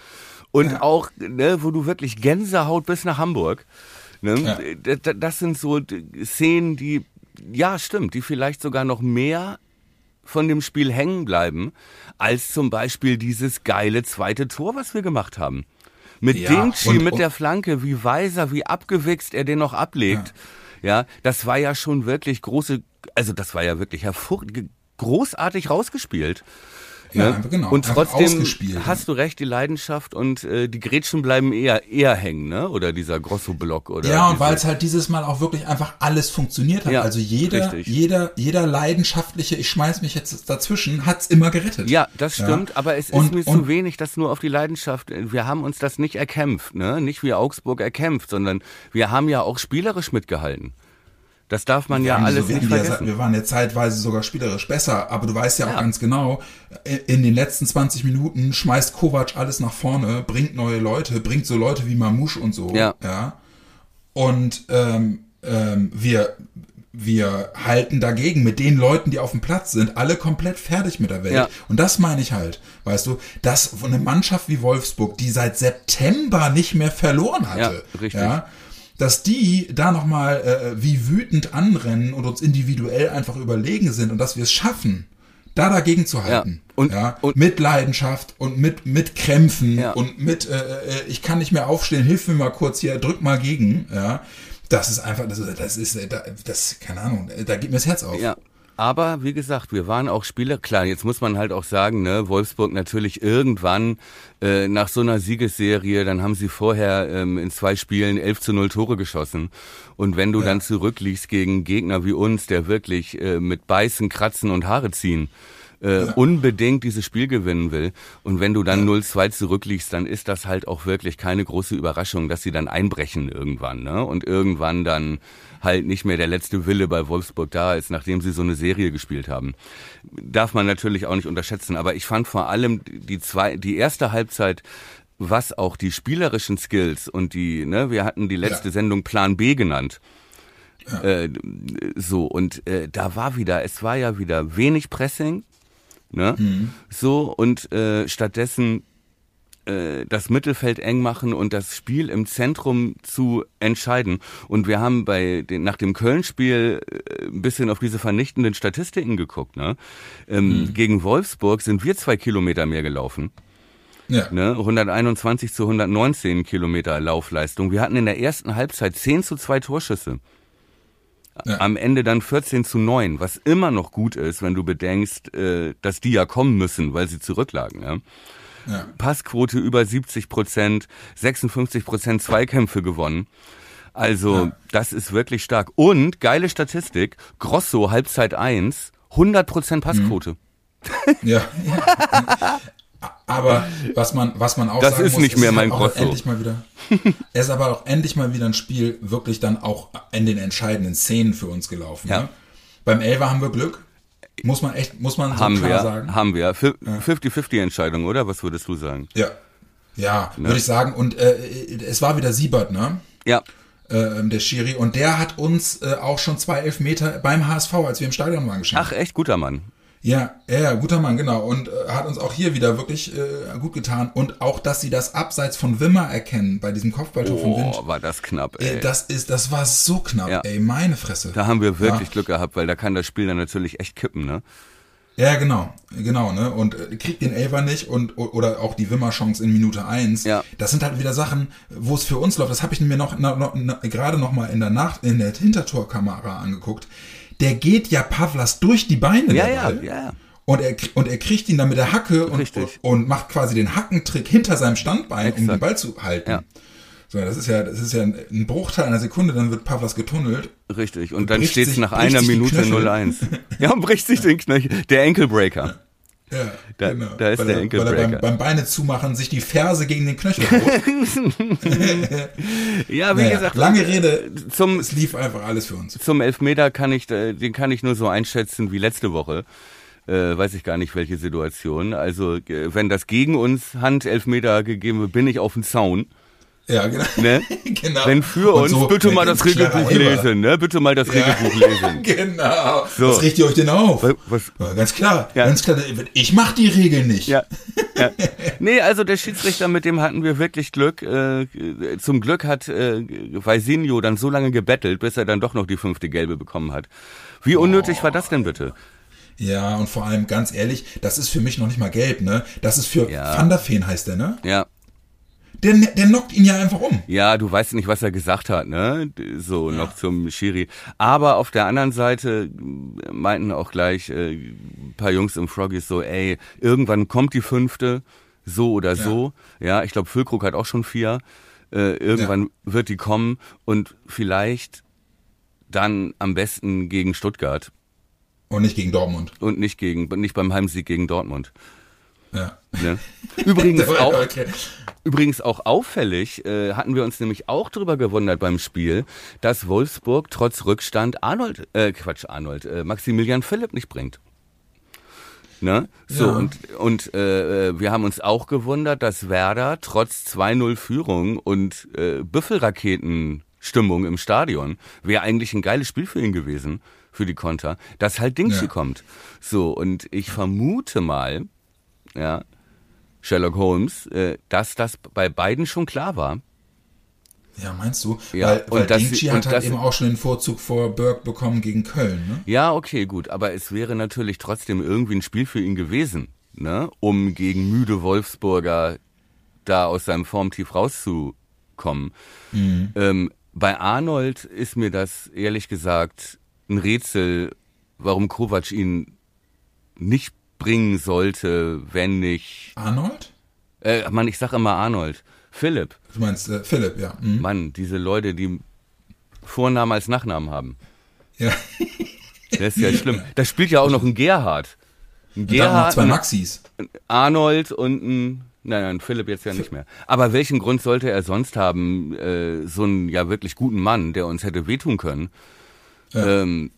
Und auch, ne, wo du wirklich Gänsehaut bis nach Hamburg. Ne? Ja. Das sind so Szenen, die, ja, stimmt, die vielleicht sogar noch mehr von dem Spiel hängen bleiben, als zum Beispiel dieses geile zweite Tor, was wir gemacht haben. Mit Ja, Dingchi, und- mit und- der Flanke, wie weiser, wie abgewichst er den noch ablegt. Ja. das war ja schon wirklich große, also das war ja wirklich hervor, großartig rausgespielt. Ja, ne? genau, Und trotzdem hast du recht, die Leidenschaft und äh, die Gretchen bleiben eher eher hängen, ne? Oder dieser Grosso-Block oder. Ja, und weil es halt dieses Mal auch wirklich einfach alles funktioniert hat. Ja, also jeder, richtig. jeder, jeder leidenschaftliche, ich schmeiß mich jetzt dazwischen, hat's immer gerettet. Ja, das Ja. stimmt, aber es Und- ist mir zu wenig, das nur auf die Leidenschaft. Wir haben uns das nicht erkämpft, ne? Nicht wie Augsburg erkämpft, sondern wir haben ja auch spielerisch mitgehalten. Das darf man ja alles so, wir, nicht vergessen. wir waren ja zeitweise sogar spielerisch besser, aber du weißt ja auch Ja. ganz genau, in- in den letzten 20 Minuten schmeißt Kovac alles nach vorne, bringt neue Leute, bringt so Leute wie Mamouche und so. Ja. ja. Und ähm, ähm, wir, wir halten dagegen mit den Leuten, die auf dem Platz sind, alle komplett fertig mit der Welt. Ja. Und das meine ich halt, weißt du, dass eine Mannschaft wie Wolfsburg, die seit September nicht mehr verloren hatte, Ja, richtig. ja dass die da nochmal äh, wie wütend anrennen und uns individuell einfach überlegen sind und dass wir es schaffen, da dagegen zu halten. Ja. Und- ja, und- mit Leidenschaft und mit, mit Krämpfen Ja. und mit, äh, äh, ich kann nicht mehr aufstehen, hilf mir mal kurz hier, drück mal gegen. Ja, das ist einfach, das ist, das ist, da- das, keine Ahnung, da geht mir das Herz auf. Ja. Aber wie gesagt, wir waren auch Spieler. Klar, jetzt muss man halt auch sagen, ne, Wolfsburg natürlich irgendwann äh, nach so einer Siegesserie, dann haben sie vorher ähm, in zwei Spielen 11 zu 0 Tore geschossen. Und wenn du dann zurückliegst gegen Gegner wie uns, der wirklich äh, mit Beißen, Kratzen und Haare ziehen, äh, unbedingt dieses Spiel gewinnen will. Und wenn du dann 0-2 zurückliegst, dann ist das halt auch wirklich keine große Überraschung, dass sie dann einbrechen irgendwann, ne? Und irgendwann dann halt nicht mehr der letzte Wille bei Wolfsburg da ist, nachdem sie so eine Serie gespielt haben. Darf man natürlich auch nicht unterschätzen. Aber ich fand vor allem die zwei, die erste Halbzeit was auch die spielerischen Skills und die, ne, wir hatten die letzte Ja. Sendung Plan B genannt. Äh, so, und äh, da war wieder, es war ja wieder wenig Pressing, ne? So, und äh, stattdessen äh, das Mittelfeld eng machen und das Spiel im Zentrum zu entscheiden. Und wir haben bei den, nach dem Köln-Spiel äh, ein bisschen auf diese vernichtenden Statistiken geguckt. Ne? Ähm, Gegen Wolfsburg sind wir zwei Kilometer mehr gelaufen. Ja. Ne? 121 zu 119 Kilometer Laufleistung. Wir hatten in der ersten Halbzeit 10 zu 2 Torschüsse. Ja. Am Ende dann 14 zu 9, was immer noch gut ist, wenn du bedenkst, äh, dass die ja kommen müssen, weil sie zurücklagen. Ja? Ja. Passquote über 70 Prozent, 56 Prozent Zweikämpfe gewonnen. Also, Ja. das ist wirklich stark. Und geile Statistik, Grosso Halbzeit 1, 100 Prozent Passquote. Ja. Aber was man, was man auch Das sagen ist muss, nicht mehr ist mein auch Grosso. endlich mal wieder. es ist aber auch endlich mal wieder ein Spiel wirklich dann auch in den entscheidenden Szenen für uns gelaufen. Ja. Ne? Beim Elfer haben wir Glück. Muss man echt, muss man so haben klar wir, sagen. haben wir. Fi- 50-50 Entscheidung, oder? Was würdest du sagen? Ja. Ja, würde ich sagen. Und äh, es war wieder Siebert, ne? Ja. äh, der Schiri. Und der hat uns äh, auch schon zwei Elfmeter beim HSV, als wir im Stadion waren, geschenkt. Ach, echt guter Mann. Ja, ja, guter Mann, genau. Und äh, hat uns auch hier wieder wirklich äh, gut getan. Und auch, dass sie das abseits von Wimmer erkennen, bei diesem Kopfballtor von Wind. Oh, war das knapp, Äh, ey. das ist, das war so knapp, Ja. ey, meine Fresse. Da haben wir wirklich Ja. Glück gehabt, weil da kann das Spiel dann natürlich echt kippen, ne? Ja, genau, genau, ne? Und äh, kriegt den Elfer nicht und oder auch die Wimmer-Chance in Minute eins. Ja. Das sind halt wieder Sachen, wo es für uns läuft. Das habe ich mir noch, noch, noch, noch gerade noch mal in der Nacht in der Hintertorkamera angeguckt. Der geht ja Pavlas durch die Beine. Ja, ja, ja, ja. Und er, und er kriegt ihn dann mit der Hacke und, und macht quasi den Hackentrick hinter seinem Standbein, um Exakt. den Ball zu halten. Ja. So, das ist ja, das ist ja ein Bruchteil einer Sekunde, dann wird Pavlas getunnelt. Richtig. Und dann steht's sich- nach einer Minute Knöchel. 0-1. Ja, und bricht sich den Knöchel. Der Enkelbreaker. Ja, Da- genau. da ist weil der er, Enkelbreaker. Weil er beim, beim Beine zumachen sich die Ferse gegen den Knöchel. Ja, wie Naja, gesagt, lange Rede, zum, es lief einfach alles für uns. zum Elfmeter kann ich, äh, den kann ich nur so einschätzen wie letzte Woche. Äh, weiß ich gar nicht, welche Situation. Also, äh, wenn das gegen uns Hand-Elfmeter gegeben wird, bin ich auf dem Zaun. Ja, genau. Ne? genau. Wenn für uns, so bitte mal das Regelbuch lesen, ne? Bitte mal das Ja. Regelbuch lesen. genau. So. Was richtet ihr euch denn auf? Was- Ja, ganz klar, Ja. ganz klar. Ich mach die Regeln nicht. Ja. ja. Nee, also der Schiedsrichter, mit dem hatten wir wirklich Glück. Äh, zum Glück hat äh, Vaisinho dann so lange gebettelt, bis er dann doch noch die fünfte Gelbe bekommen hat. Wie unnötig war das denn bitte? Ja, und vor allem, ganz ehrlich, das ist für mich noch nicht mal gelb, ne? Das ist für Ja. Van der Feen heißt der, ne? Ja. Der, der knockt ihn ja einfach um. Ja, du weißt nicht, was er gesagt hat, ne? So noch zum Schiri. Aber auf der anderen Seite meinten auch gleich äh, ein paar Jungs im Froggies so, ey, irgendwann kommt die fünfte, so oder so. Ja, ich glaube, Füllkrug hat auch schon vier. Äh, irgendwann wird die kommen und vielleicht dann am besten gegen Stuttgart Und nicht gegen Dortmund. und nicht gegen, nicht beim Heimsieg gegen Dortmund. Ja. Ne? Übrigens auch, Okay. Übrigens auch auffällig, äh, hatten wir uns nämlich auch drüber gewundert beim Spiel, dass Wolfsburg trotz Rückstand Arnold, äh, Quatsch, Arnold, äh, Maximilian Philipp nicht bringt. Ne? So, Ja. und, und äh, äh, wir haben uns auch gewundert, dass Werder trotz 2-0 Führung und äh, Büffelraketenstimmung im Stadion, wäre eigentlich ein geiles Spiel für ihn gewesen, für die Konter, dass halt Dingschi Ja. kommt. So, und ich vermute mal, ja, Sherlock Holmes, äh, dass das bei beiden schon klar war. Ja, meinst du? Ja, weil und weil das- Dingschi und hat halt eben auch schon den Vorzug vor Burke bekommen gegen Köln, ne? Ja, okay, gut, aber es wäre natürlich trotzdem irgendwie ein Spiel für ihn gewesen, ne, um gegen müde Wolfsburger da aus seinem Formtief rauszukommen. Ähm, bei Arnold ist mir das ehrlich gesagt ein Rätsel, warum Kovac ihn nicht bringen sollte, wenn nicht. Arnold? Äh, Mann, ich sag immer Arnold. Philipp. Du meinst äh, Philipp, ja. Hm? Mann, diese Leute, die Vornamen als Nachnamen haben. Ja. Das ist ja schlimm. Da spielt ja auch noch ein Gerhard. Ein Und dann noch Gerhard, zwei ein Maxis. Arnold und ein, nein, nein, Philipp jetzt ja nicht mehr. Aber welchen Grund sollte er sonst haben, äh, so einen ja wirklich guten Mann, der uns hätte wehtun können, ähm,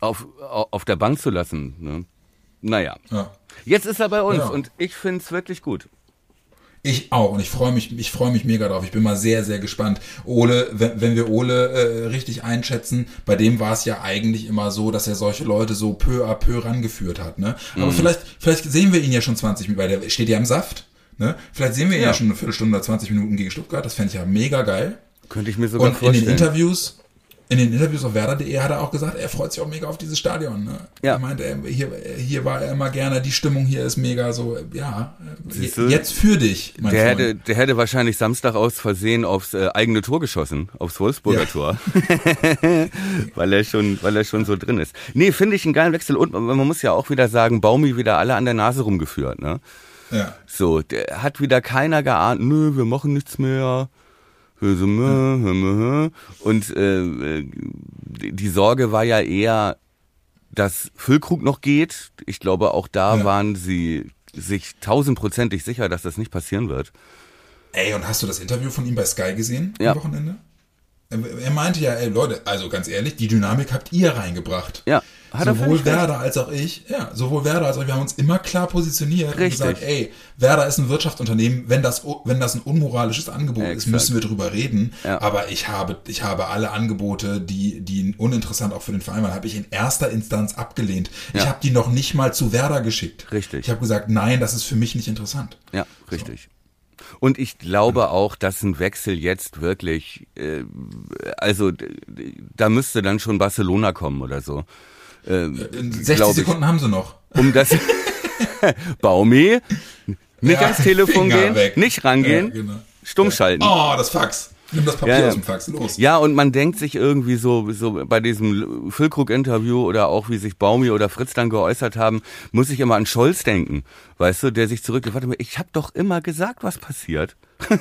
auf, au- auf der Bank zu lassen? Ne? Naja. Ja. Jetzt ist er bei uns Ja. und ich find's wirklich gut. Ich auch und ich freue mich, ich freue mich mega drauf. Ich bin mal sehr, sehr gespannt. Ole, wenn, wenn wir Ole äh, richtig einschätzen, bei dem war es ja eigentlich immer so, dass er solche Leute so peu à peu rangeführt hat. Ne? Aber vielleicht, vielleicht sehen wir ihn ja schon 20 Minuten, weil der steht ja im Saft. Ne? Vielleicht sehen wir ihn ja. Ja. schon eine Viertelstunde oder 20 Minuten gegen Stuttgart. Das fände ich ja mega geil. Könnte ich mir sogar Und in vorstellen. den Interviews, in den Interviews auf Werder.de hat er auch gesagt, er freut sich auch mega auf dieses Stadion. Ne? Ja. Er meinte, er, hier, hier war er immer gerne, die Stimmung hier ist mega so, ja, Siehst du? jetzt für dich, mein Der Freund. hätte, der hätte wahrscheinlich Samstag aus Versehen aufs äh, eigene Tor geschossen, aufs Wolfsburger Ja. Tor, weil er schon, weil er schon so drin ist. Nee, finde ich einen geilen Wechsel und man muss ja auch wieder sagen, Baumi wieder alle an der Nase rumgeführt, ne? Ja. So, der hat wieder keiner geahnt, nö, wir machen nichts mehr. Und äh, die Sorge war ja eher, dass Füllkrug noch geht. Ich glaube, auch da Ja. waren sie sich tausendprozentig sicher, dass das nicht passieren wird. Ey, und hast du das Interview von ihm bei Sky gesehen Ja. am Wochenende? Er- Er meinte ja, ey Leute, also ganz ehrlich, die Dynamik habt ihr reingebracht. Ja, Hat sowohl. Werder als auch ich, ja, sowohl Werder als auch ich, wir haben uns immer klar positioniert Richtig. und gesagt, ey, Werder ist ein Wirtschaftsunternehmen, wenn das, wenn das ein unmoralisches Angebot ist, Exakt. müssen wir drüber reden. Ja. Aber ich habe, ich habe alle Angebote, die, die uninteressant auch für den Verein waren, habe ich in erster Instanz abgelehnt. Ich Ja. habe die noch nicht mal zu Werder geschickt. Richtig. Ich habe gesagt, nein, das ist für mich nicht interessant. Ja, richtig. Und ich glaube auch, dass ein Wechsel jetzt wirklich, äh, also da müsste dann schon Barcelona kommen oder so. Äh, In 60 glaub ich. Sekunden haben sie noch. Um das Baumi, nicht Ja, ans Telefon Finger gehen, weg. nicht rangehen, Ja, genau. stumm schalten. Oh, das Fax. Nimm das Papier Ja, aus dem Fax. Los. Ja, und man denkt sich irgendwie so, so bei diesem Füllkrug-Interview oder auch wie sich Baumi oder Fritz dann geäußert haben, muss ich immer an Scholz denken, weißt du, der sich zurück, warte mal, ich habe doch immer gesagt, was passiert.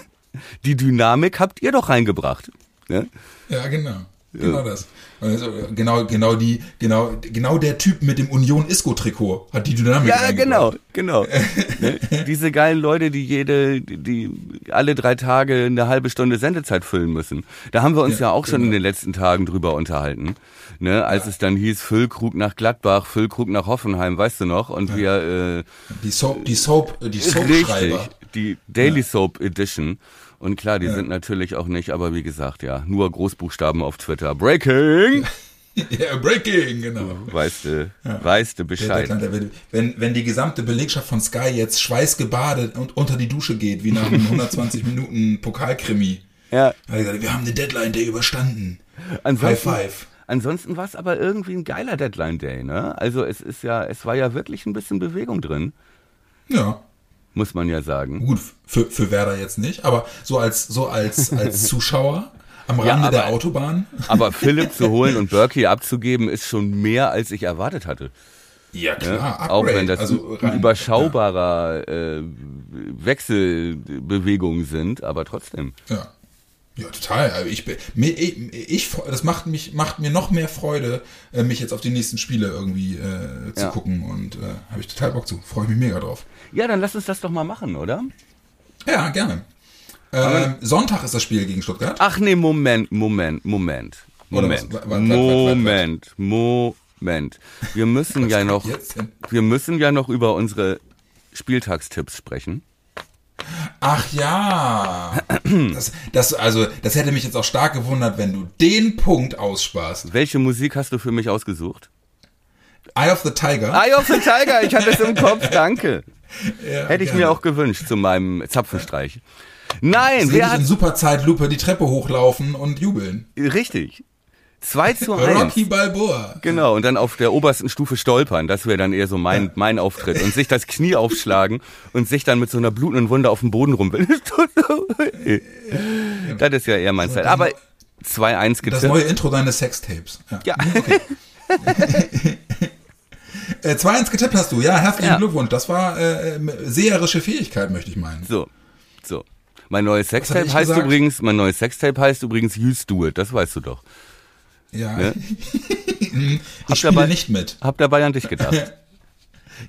Die Dynamik habt ihr doch reingebracht. Ne? Ja, genau. Genau das. Also, genau, genau die, genau, genau der Typ mit dem Union Isco Trikot hat die Dynamik. Ja, genau, genau. ne? Diese geilen Leute, die jede, die- alle drei Tage eine halbe Stunde Sendezeit füllen müssen. Da haben wir uns ja, Ja, auch schon genau. in den letzten Tagen drüber unterhalten. Ne? Als es dann hieß, Füllkrug nach Gladbach, Füllkrug nach Hoffenheim, weißt du noch? Und wir, äh, Die Soap, die Soap, die Soap-Schreiber. die Daily Soap Edition. Und klar, die sind natürlich auch nicht, aber wie gesagt, ja, nur Großbuchstaben auf Twitter. Breaking! Ja, Breaking, genau. Weißt du, weißt du Bescheid. Wenn, wenn die gesamte Belegschaft von Sky jetzt schweißgebadet und unter die Dusche geht, wie nach einem 120 Minuten Pokalkrimi, Ja. gesagt, wir haben den Deadline Day überstanden. High Ansonsten, five. Ansonsten war es aber irgendwie ein geiler Deadline Day, ne? Also es ist ja, es war ja wirklich ein bisschen Bewegung drin, Ja. Muss man ja sagen. Gut, für, für Werder jetzt nicht, aber so als, so als, als Zuschauer am Ja, Rande der aber- Autobahn. Aber Philipp zu holen und Berkey abzugeben, ist schon mehr, als ich erwartet hatte. Ja, Ne? klar, Upgrade. Auch wenn das also ein rein- überschaubarer äh, Wechselbewegungen sind, aber trotzdem. Ja. Ja, total. Also ich, ich, ich, das macht mich, macht mir noch mehr Freude, äh, mich jetzt auf die nächsten Spiele irgendwie äh, zu Ja. gucken und äh, habe ich total Bock zu. Freue ich mich mega drauf. Ja, dann lass uns das doch mal machen, oder? Ja, gerne. Ähm, Sonntag ist das Spiel gegen Stuttgart. Ach nee, Moment, Moment, Moment. Moment. was? Wa- wa- wa- wa- wa- Moment, Moment. Wir müssen ja noch, wir müssen ja noch über unsere Spieltagstipps sprechen. Ach ja. Das, das, also, das hätte mich jetzt auch stark gewundert, wenn du den Punkt aussparst. Welche Musik hast du für mich ausgesucht? Eye of the Tiger. Eye of the Tiger, ich hatte es im Kopf, danke. Ja, Hätte ich gerne. mir auch gewünscht zu meinem Zapfenstreich. Nein, Sehe wer dich hat, in Superzeitlupe die Treppe hochlaufen und jubeln. richtig. 2 zu 1. Rocky Balboa. Genau, und dann auf der obersten Stufe stolpern, das wäre dann eher so mein, mein Auftritt. Und sich das Knie aufschlagen und sich dann mit so einer blutenden Wunde auf dem Boden rumpeln. das ist ja eher mein Zeit. Aber 2-1 Das getippt. neue Intro deines Sextapes. Ja. Ja. Äh, 2-1 getippt hast du, ja, herzlichen Ja. Glückwunsch. Das war äh, äh, seherische Fähigkeit, möchte ich meinen. So, so. Mein neues Sextape heißt gesagt? übrigens, mein neues Sextape heißt übrigens Used Do It, das weißt du doch. Ja. Ne? ich Habt spiele dabei- nicht mit. Hab dabei an dich gedacht.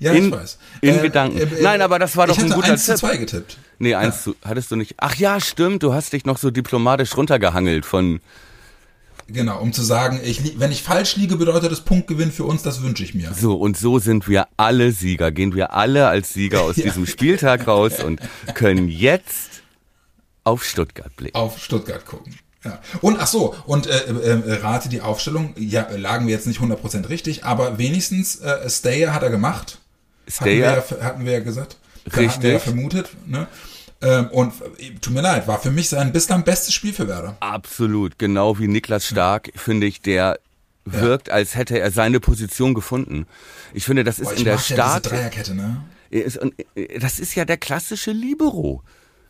Ja, In- ich weiß. in Gedanken. Nein, aber das war doch ein guter 1 zu Tipp. 2 getippt. Nee, eins zu, hattest du nicht. Ach ja, stimmt, du hast dich noch so diplomatisch runtergehangelt von, Genau, um zu sagen, ich, wenn ich falsch liege, bedeutet das Punktgewinn für uns, das wünsche ich mir. so, und so sind wir alle Sieger, gehen wir alle als Sieger aus Ja. diesem Spieltag raus und können jetzt auf Stuttgart blicken. Auf Stuttgart gucken. Ja. Und ach so, und äh, äh, rate die Aufstellung, ja, lagen wir jetzt nicht 100% richtig, aber wenigstens äh, Stayer hat er gemacht. Stayer. Hatten wir, ja- hatten wir ja gesagt. Hatten wir ja Richtig. vermutet. Ne? Ähm, und äh, tut mir leid, war für mich sein bislang bestes Spiel für Werder. Absolut, genau wie Niklas Stark, finde ich, der wirkt, als hätte er seine Position gefunden. Ich finde, das ist Boah, in ich der mag ja Start. Dreierkette, ne? Äh, das ist ja der klassische Libero.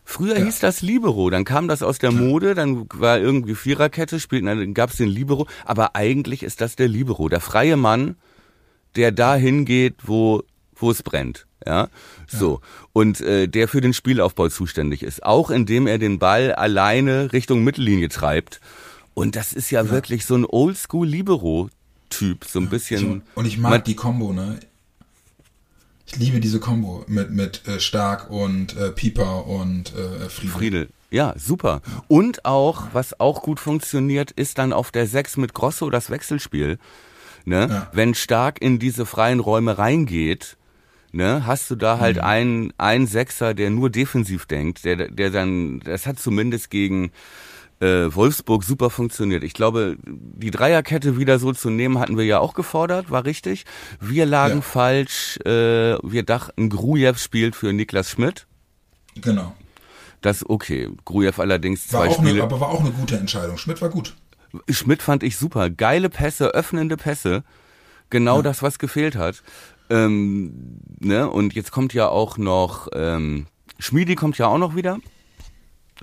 Früher hieß das Libero, dann kam das aus der Mode, dann war irgendwie Viererkette, spielten, dann gab es den Libero, aber eigentlich ist das der Libero, der freie Mann, der dahin geht, wo wo es brennt, ja, so. Und äh, der für den Spielaufbau zuständig ist, auch indem er den Ball alleine Richtung Mittellinie treibt. Und das ist ja, wirklich so ein Oldschool Libero Typ, so ein bisschen Und ich mag Man- die Combo, ne? Ich liebe diese Combo mit, mit äh, Stark und äh, Pieper und äh, Friedel. Friedel. Ja, super. Und auch, was auch gut funktioniert, ist dann auf der 6 mit Grosso das Wechselspiel. Ne? Ja. Wenn Stark in diese freien Räume reingeht, ne, hast du da halt einen, einen Sechser, der nur defensiv denkt, der, der dann, das hat zumindest gegen äh, Wolfsburg super funktioniert. Ich glaube, die Dreierkette wieder so zu nehmen, hatten wir ja auch gefordert, war richtig. Wir lagen Ja. falsch, äh, wir dachten, Grujew spielt für Niklas Schmidt. Genau. Das okay. Grujew allerdings War zwei auch eine, Spiele. aber war auch eine gute Entscheidung. Schmidt war gut. Schmidt fand ich super. Geile Pässe, öffnende Pässe. Genau das, was gefehlt hat. Ähm, ne? Und jetzt kommt ja auch noch, ähm, Schmiedi kommt ja auch noch wieder.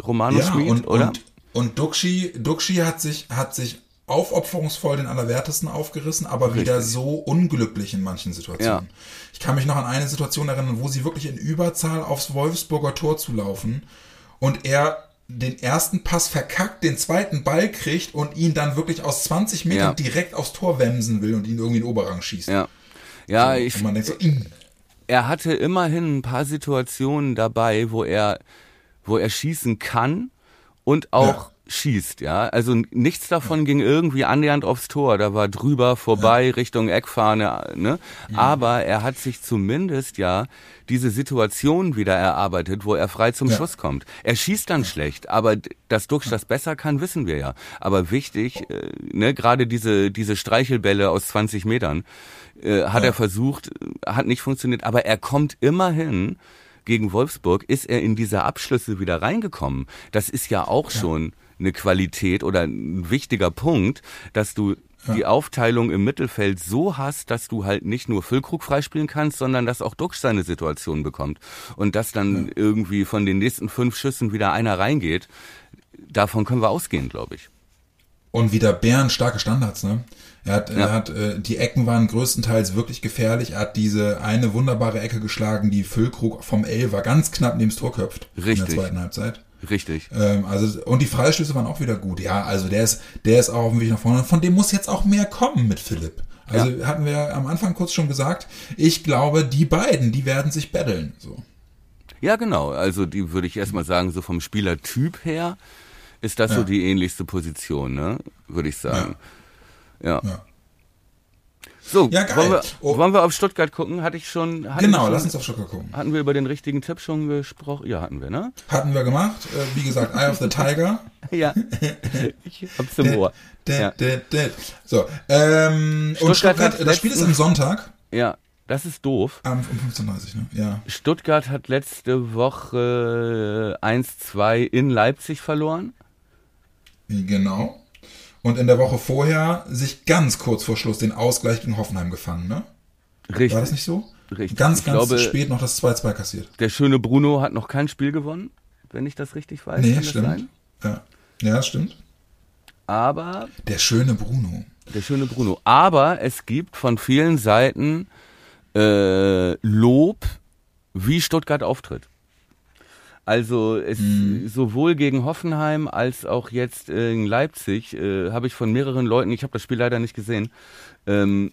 Romano Ja, Schmid, und, oder? und, und Duxi, Duxi hat sich, hat sich aufopferungsvoll den Allerwertesten aufgerissen, aber wieder so unglücklich in manchen Situationen. Ja. Ich kann mich noch an eine Situation erinnern, wo sie wirklich in Überzahl aufs Wolfsburger Tor zulaufen und er den ersten Pass verkackt, den zweiten Ball kriegt und ihn dann wirklich aus 20 Metern Ja. direkt aufs Tor wemsen will und ihn irgendwie in den Oberrang schießt. ja. Ja, ich, und man denkt so, "Ih." er hatte immerhin ein paar Situationen dabei, wo er, wo er schießen kann und auch Ja. schießt, ja. Also nichts davon ging irgendwie annähernd aufs Tor. Da war drüber, vorbei, Richtung Eckfahne, ne? Aber er hat sich zumindest ja diese Situation wieder erarbeitet, wo er frei zum Ja. Schuss kommt. Er schießt dann schlecht, aber dass Dux das besser kann, wissen wir ja. Aber wichtig, äh, ne, gerade diese, diese Streichelbälle aus 20 Metern, äh, hat er versucht, hat nicht funktioniert, aber er kommt immerhin gegen Wolfsburg, ist er in diese Abschlüsse wieder reingekommen. Das ist ja auch schon eine Qualität oder ein wichtiger Punkt, dass du die Aufteilung im Mittelfeld so hast, dass du halt nicht nur Füllkrug freispielen kannst, sondern dass auch Dux seine Situation bekommt. Und dass dann irgendwie von den nächsten fünf Schüssen wieder einer reingeht, davon können wir ausgehen, glaube ich. Und wieder Bären starke Standards, ne? Er hat, Ja. er hat, äh, die Ecken waren größtenteils wirklich gefährlich. Er hat diese eine wunderbare Ecke geschlagen, die Füllkrug vom Elfer ganz knapp neben das Tor köpft. In Richtig. der zweiten Halbzeit. Richtig. Ähm, also, und die Freistöße waren auch wieder gut. Ja, also der ist, der ist auch auf dem Weg nach vorne. Von dem muss jetzt auch mehr kommen mit Philipp. Also hatten wir am Anfang kurz schon gesagt, ich glaube, die beiden, die werden sich betteln. So. Ja, genau. Also die würde ich erstmal sagen, so vom Spielertyp her ist das so Ja. die ähnlichste Position, ne? Würde ich sagen. Ja. Ja. So, Ja, geil. Wollen, wir, Oh. wollen wir auf Stuttgart gucken? Hatte ich schon. Genau, schon, lass uns auf Stuttgart gucken. Hatten wir über den richtigen Tipp schon gesprochen? Ja, hatten wir, ne? Hatten wir gemacht. Äh, wie gesagt, Eye of the Tiger. Ja. ich hab's im Ohr. So, ähm, und Stuttgart Stuttgart, hat das Spiel ist am Sonntag. ja, das ist doof. Um, um 15.30 ne? Ja. Stuttgart hat letzte Woche 1-2 in Leipzig verloren. Genau. Und in der Woche vorher sich ganz kurz vor Schluss den Ausgleich gegen Hoffenheim gefangen, ne? Richtig. War das nicht so? Richtig. Ganz, Ich ganz glaube- spät noch das 2-2 kassiert. Der schöne Bruno hat noch kein Spiel gewonnen, wenn ich das richtig weiß. Nee, stimmt. Ja. ja, stimmt. Aber Der schöne Bruno. Der schöne Bruno. Aber es gibt von vielen Seiten äh, Lob, wie Stuttgart auftritt. Also es sowohl gegen Hoffenheim als auch jetzt äh, in Leipzig äh, habe ich von mehreren Leuten, ich habe das Spiel leider nicht gesehen, ähm,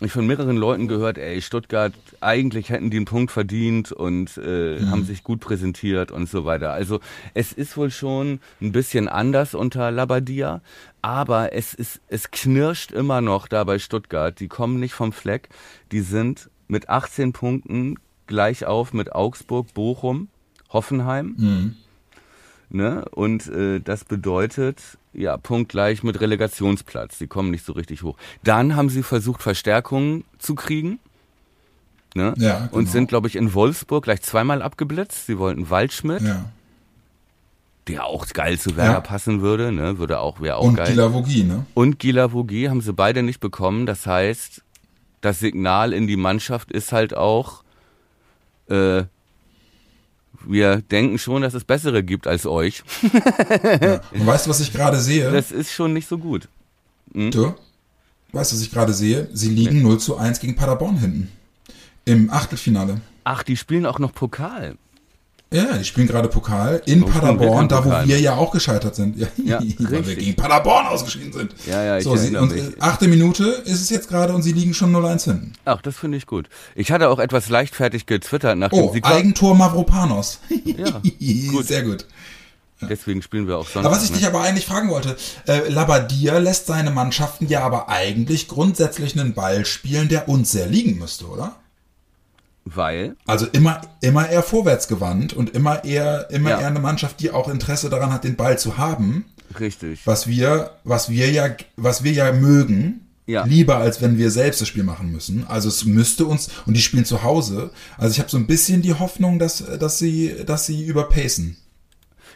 ich von mehreren Leuten gehört, ey, Stuttgart, eigentlich hätten die einen Punkt verdient und äh, haben sich gut präsentiert und so weiter. Also es ist wohl schon ein bisschen anders unter Labadia, aber es ist, es knirscht immer noch da bei Stuttgart. Die kommen nicht vom Fleck. Die sind mit 18 Punkten gleich auf mit Augsburg, Bochum, Hoffenheim. Ne? Und äh, das bedeutet, ja, punktgleich mit Relegationsplatz. Sie kommen nicht so richtig hoch. Dann haben sie versucht, Verstärkungen zu kriegen. Ne? Ja, genau. Und sind, glaube ich, in Wolfsburg gleich zweimal abgeblitzt. Sie wollten Waldschmidt, Ja. der auch geil zu Werner Ja. passen würde, ne? Würde auch, wäre auch Und geil. Gila Vogie, ne? Und Gila Vogie haben sie beide nicht bekommen. Das heißt, das Signal in die Mannschaft ist halt auch, äh, wir denken schon, dass es bessere gibt als euch. Und weißt du, was ich gerade sehe? Das ist schon nicht so gut. Du? Weißt du, was ich gerade sehe? Sie liegen 0 zu 1 gegen Paderborn hinten. Im Achtelfinale. Ach, die spielen auch noch Pokal. Ja, die spielen gerade Pokal in Oh, wir Paderborn, da wo Pokal. wir ja auch gescheitert sind. Ja, Ja, weil wir gegen Paderborn ausgeschieden sind. Ja, ja, ich so, sie, und mich. äh, achte Minute ist es jetzt gerade und sie liegen schon 0-1 hinten. Ach, das finde ich gut. Ich hatte auch etwas leichtfertig getwittert nach dem Oh, Sieg. Eigentor Mavropanos. Ja, Sehr gut. Deswegen spielen wir auch Sonntag. Aber was ich ne? dich aber eigentlich fragen wollte, äh, Labadia lässt seine Mannschaften ja aber eigentlich grundsätzlich einen Ball spielen, der uns sehr liegen müsste, oder? Weil, Also immer, immer eher vorwärtsgewandt und immer eher, immer Ja. eher eine Mannschaft, die auch Interesse daran hat, den Ball zu haben, richtig. was wir, was wir ja, was wir ja mögen. Ja. Lieber als wenn wir selbst das Spiel machen müssen. Also es müsste uns, und die spielen zu Hause. Also ich habe so ein bisschen die Hoffnung, dass, dass sie, dass sie überpacen.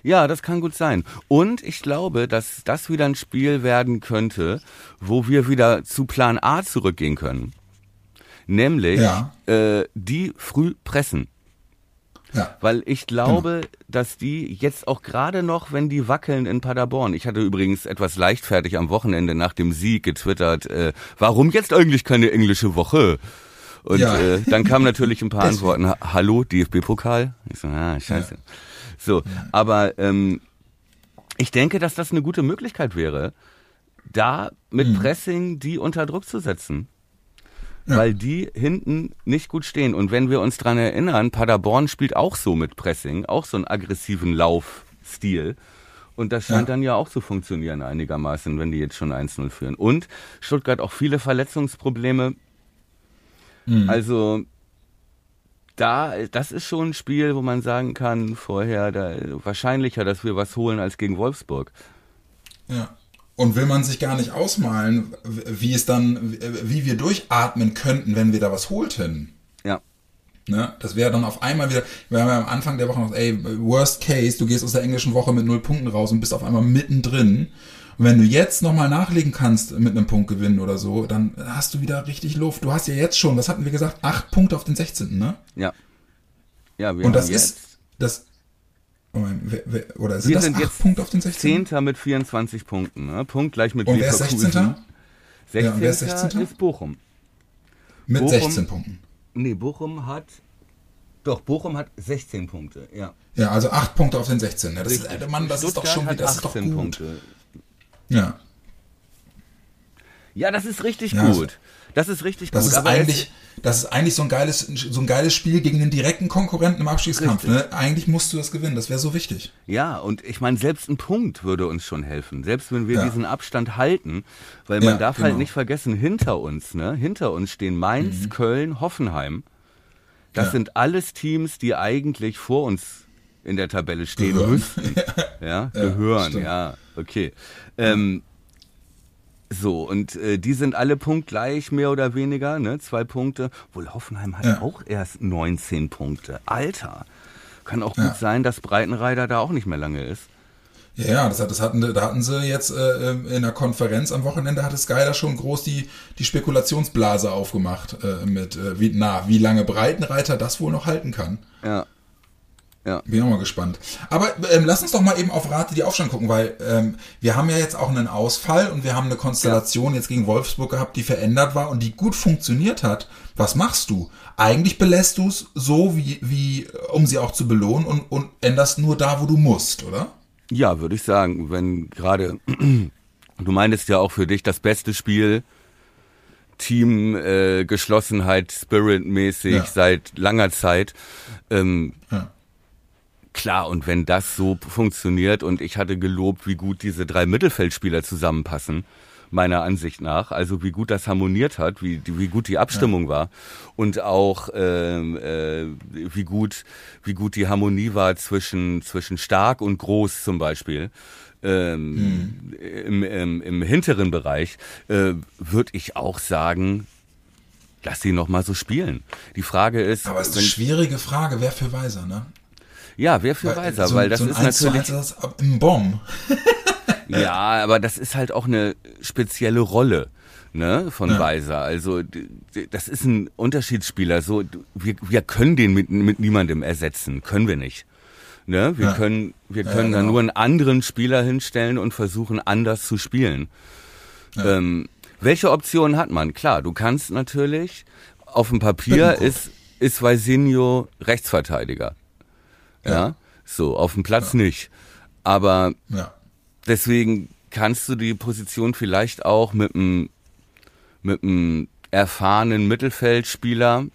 Ja, das kann gut sein. Und ich glaube, dass das wieder ein Spiel werden könnte, wo wir wieder zu Plan A zurückgehen können. Nämlich Ja. äh, die früh pressen. Ja. Weil ich glaube, dass die jetzt auch gerade noch, wenn die wackeln in Paderborn. Ich hatte übrigens etwas leichtfertig am Wochenende nach dem Sieg getwittert, äh, warum jetzt eigentlich keine englische Woche? Und Ja. äh, dann kamen natürlich ein paar. Antworten. Ha- Hallo, DFB-Pokal? Ich so, ah, scheiße. So, aber ähm, ich denke, dass das eine gute Möglichkeit wäre, da mit Mhm. Pressing die unter Druck zu setzen. Weil die hinten nicht gut stehen. Und wenn wir uns dran erinnern, Paderborn spielt auch so mit Pressing, auch so einen aggressiven Laufstil. Und das scheint Ja. dann ja auch zu funktionieren einigermaßen, wenn die jetzt schon 1-0 führen. Und Stuttgart auch viele Verletzungsprobleme. Mhm. Also da, das ist schon ein Spiel, wo man sagen kann, vorher da, wahrscheinlicher, dass wir was holen als gegen Wolfsburg. Ja. Und will man sich gar nicht ausmalen, wie es dann, wie wir durchatmen könnten, wenn wir da was holten. Ja. Ne? Das wäre dann auf einmal wieder, wir haben ja am Anfang der Woche noch, ey, worst case, du gehst aus der englischen Woche mit null Punkten raus und bist auf einmal mittendrin. Und wenn du jetzt nochmal nachlegen kannst mit einem Punkt gewinnen oder so, dann hast du wieder richtig Luft. Du hast ja jetzt schon, was hatten wir gesagt, acht Punkte auf den 16., ne? Ja. Ja, wir Und das haben ist, jetzt das, Moment, wer- wer- oder sind Wir das sind jetzt Punkte auf den 16.? Zehnter mit 24 Punkten. Ne? Punkt gleich mit Und wer ist Leverkusen. 16.? 16. Ja, und wer ist 16.? ist Bochum. Mit Bochum- 16 Punkten. Nee, Bochum hat. Doch, Bochum hat 16 Punkte, ja. Ja, also acht Punkte auf den 16. Ja, das ist, Richtig. Mann, das ist doch Stuttgart schon wieder, das ist doch 18 gut. Punkte. Ja, Ja, das ist richtig Ja, gut. Das ist richtig das gut. ist eigentlich, das ist eigentlich so ein geiles, so ein geiles Spiel gegen den direkten Konkurrenten im Abstiegskampf. Ne? Eigentlich musst du das gewinnen. Das wäre so wichtig. Ja, und ich meine, selbst ein Punkt würde uns schon helfen. Selbst wenn wir Ja. diesen Abstand halten. Weil man Ja, darf genau. halt nicht vergessen, hinter uns, ne? Hinter uns stehen Mainz, Köln, Hoffenheim. Das Mhm. Ja. sind alles Teams, die eigentlich vor uns in der Tabelle stehen Gehören. müssten. Ja, gehören, ja, okay. Ähm, so, und äh, die sind alle punktgleich, mehr oder weniger, ne? Zwei Punkte. Wohl Hoffenheim hat Ja. auch erst 19 Punkte. Alter. Kann auch Ja. gut sein, dass Breitenreiter da auch nicht mehr lange ist. Ja, ja, das, hat, das hatten, da hatten sie jetzt äh, in der Konferenz am Wochenende hatte Sky da schon groß die, die Spekulationsblase aufgemacht äh, mit äh, wie, na, wie lange Breitenreiter das wohl noch halten kann. Ja. Ja. Bin auch mal gespannt. Aber ähm, lass uns doch mal eben auf Rate die Aufstellung gucken, weil ähm, wir haben ja jetzt auch einen Ausfall und wir haben eine Konstellation jetzt gegen Wolfsburg gehabt, die verändert war und die gut funktioniert hat. Was machst du? Eigentlich belässt du es so, wie, wie, um sie auch zu belohnen und, und änderst nur da, wo du musst, oder? Ja, würde ich sagen, wenn gerade, du meintest ja auch für dich das beste Spiel, Team, äh, Geschlossenheit, Spirit-mäßig Ja. seit langer Zeit. Ähm, Ja. Klar, und wenn das so funktioniert und ich hatte gelobt, wie gut diese drei Mittelfeldspieler zusammenpassen, meiner Ansicht nach, also wie gut das harmoniert hat, wie, wie gut die Abstimmung war und auch ähm, äh, wie gut wie gut die Harmonie war zwischen zwischen stark und groß zum Beispiel ähm, im, im, im hinteren Bereich äh, würde ich auch sagen, lass sie noch mal so spielen. Die Frage ist, Aber es ist eine schwierige Frage, wer für Weiser, ne? Ja, wer für Weiser, so, weil das so ist 1 zu natürlich 1 ist das im Bomb. Ja, aber das ist halt auch eine spezielle Rolle ne, von Ja. Weiser. Also das ist ein Unterschiedsspieler. So, wir, wir können den mit, mit niemandem ersetzen, können wir nicht. Ne? Wir Ja. können, wir Ja, können da genau. nur einen anderen Spieler hinstellen und versuchen, anders zu spielen. Ja. Ähm, welche Optionen hat man? Klar, du kannst natürlich, auf dem Papier ist, ist Weisinho Rechtsverteidiger. Ja. Ja. So, auf dem Platz nicht. Aber Ja. deswegen kannst du die Position vielleicht auch mit einem mit einem erfahrenen Mittelfeldspieler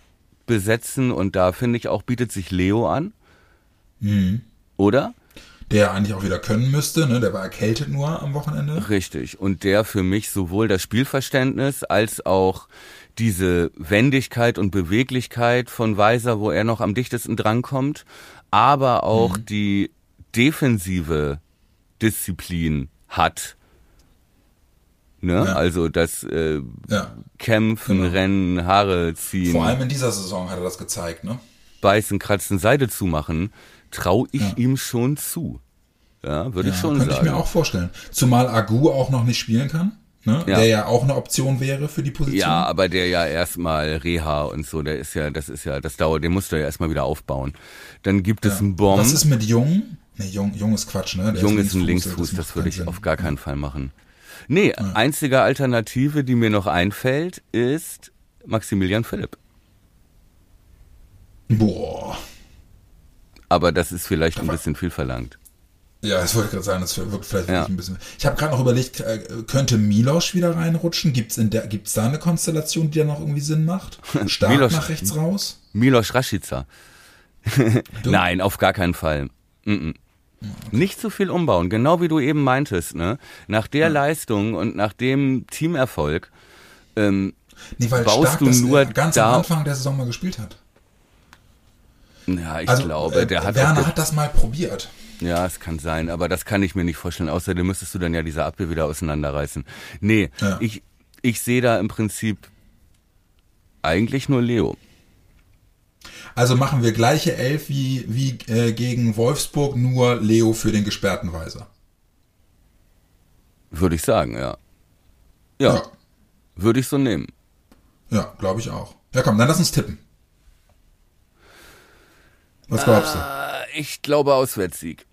besetzen und da finde ich auch bietet sich Leo an, Mhm. oder? der eigentlich auch wieder können müsste, ne? Der war erkältet nur am Wochenende. Richtig. Und der für mich sowohl das Spielverständnis als auch diese Wendigkeit und Beweglichkeit von Weiser, wo er noch am dichtesten drankommt, aber auch mhm. die defensive Disziplin hat. Ne? Ja. Also das äh, ja. Kämpfen, genau. Rennen, Haare ziehen. Vor allem in dieser Saison hat er das gezeigt, ne? Beißen, kratzen, Seite zu machen, traue ich ja. ihm schon zu. Ja, würde ich schon könnte sagen. Könnte ich mir auch vorstellen. Zumal Agu auch noch nicht spielen kann. Ne? Ja. Der ja auch eine Option wäre für die Position. Ja, aber der ja erstmal Reha und so, der ist ja, das ist ja, das dauert, den musst du ja erstmal wieder aufbauen. Dann gibt es einen Bomb. Was ist mit Jung? Nee, Jung, Jung ist Quatsch, ne? Der Jung ist, ein Linksfuß, das, das würde ich Sinn. auf gar keinen Fall machen. Nee, ja. einzige Alternative, die mir noch einfällt, ist Maximilian Philipp. Boah. Aber das ist vielleicht ein bisschen viel verlangt. Ja, das wollte ich gerade sagen, das wirkt vielleicht ja. ein bisschen. Ich habe gerade noch überlegt, äh, könnte Milosch wieder reinrutschen? Der, gibt's da eine Konstellation, die da noch irgendwie Sinn macht? Stark Miloš, nach rechts raus? Milosch Rashica. Nein, auf gar keinen Fall. Mm -mm. Okay. Nicht zu viel umbauen, genau wie du eben meintest, ne? Nach der ja. Leistung und nach dem Teamerfolg ähm, nee, weil baust Stark du nur ganz da am Anfang der Saison mal gespielt hat. Ja, ich also, glaube, der äh, hat Werner hat das mal probiert. Ja, es kann sein, aber das kann ich mir nicht vorstellen. Außerdem müsstest du dann ja diese Abwehr wieder auseinanderreißen. Nee, ja. ich, ich sehe da im Prinzip eigentlich nur Leo. Also machen wir gleiche Elf wie, wie äh, gegen Wolfsburg, nur Leo für den gesperrten Weiser. Würde ich sagen, ja. Ja. ja. Würde ich so nehmen. Ja, glaube ich auch. Ja, komm, dann lass uns tippen. Was glaubst du? Äh, ich glaube Auswärtssieg.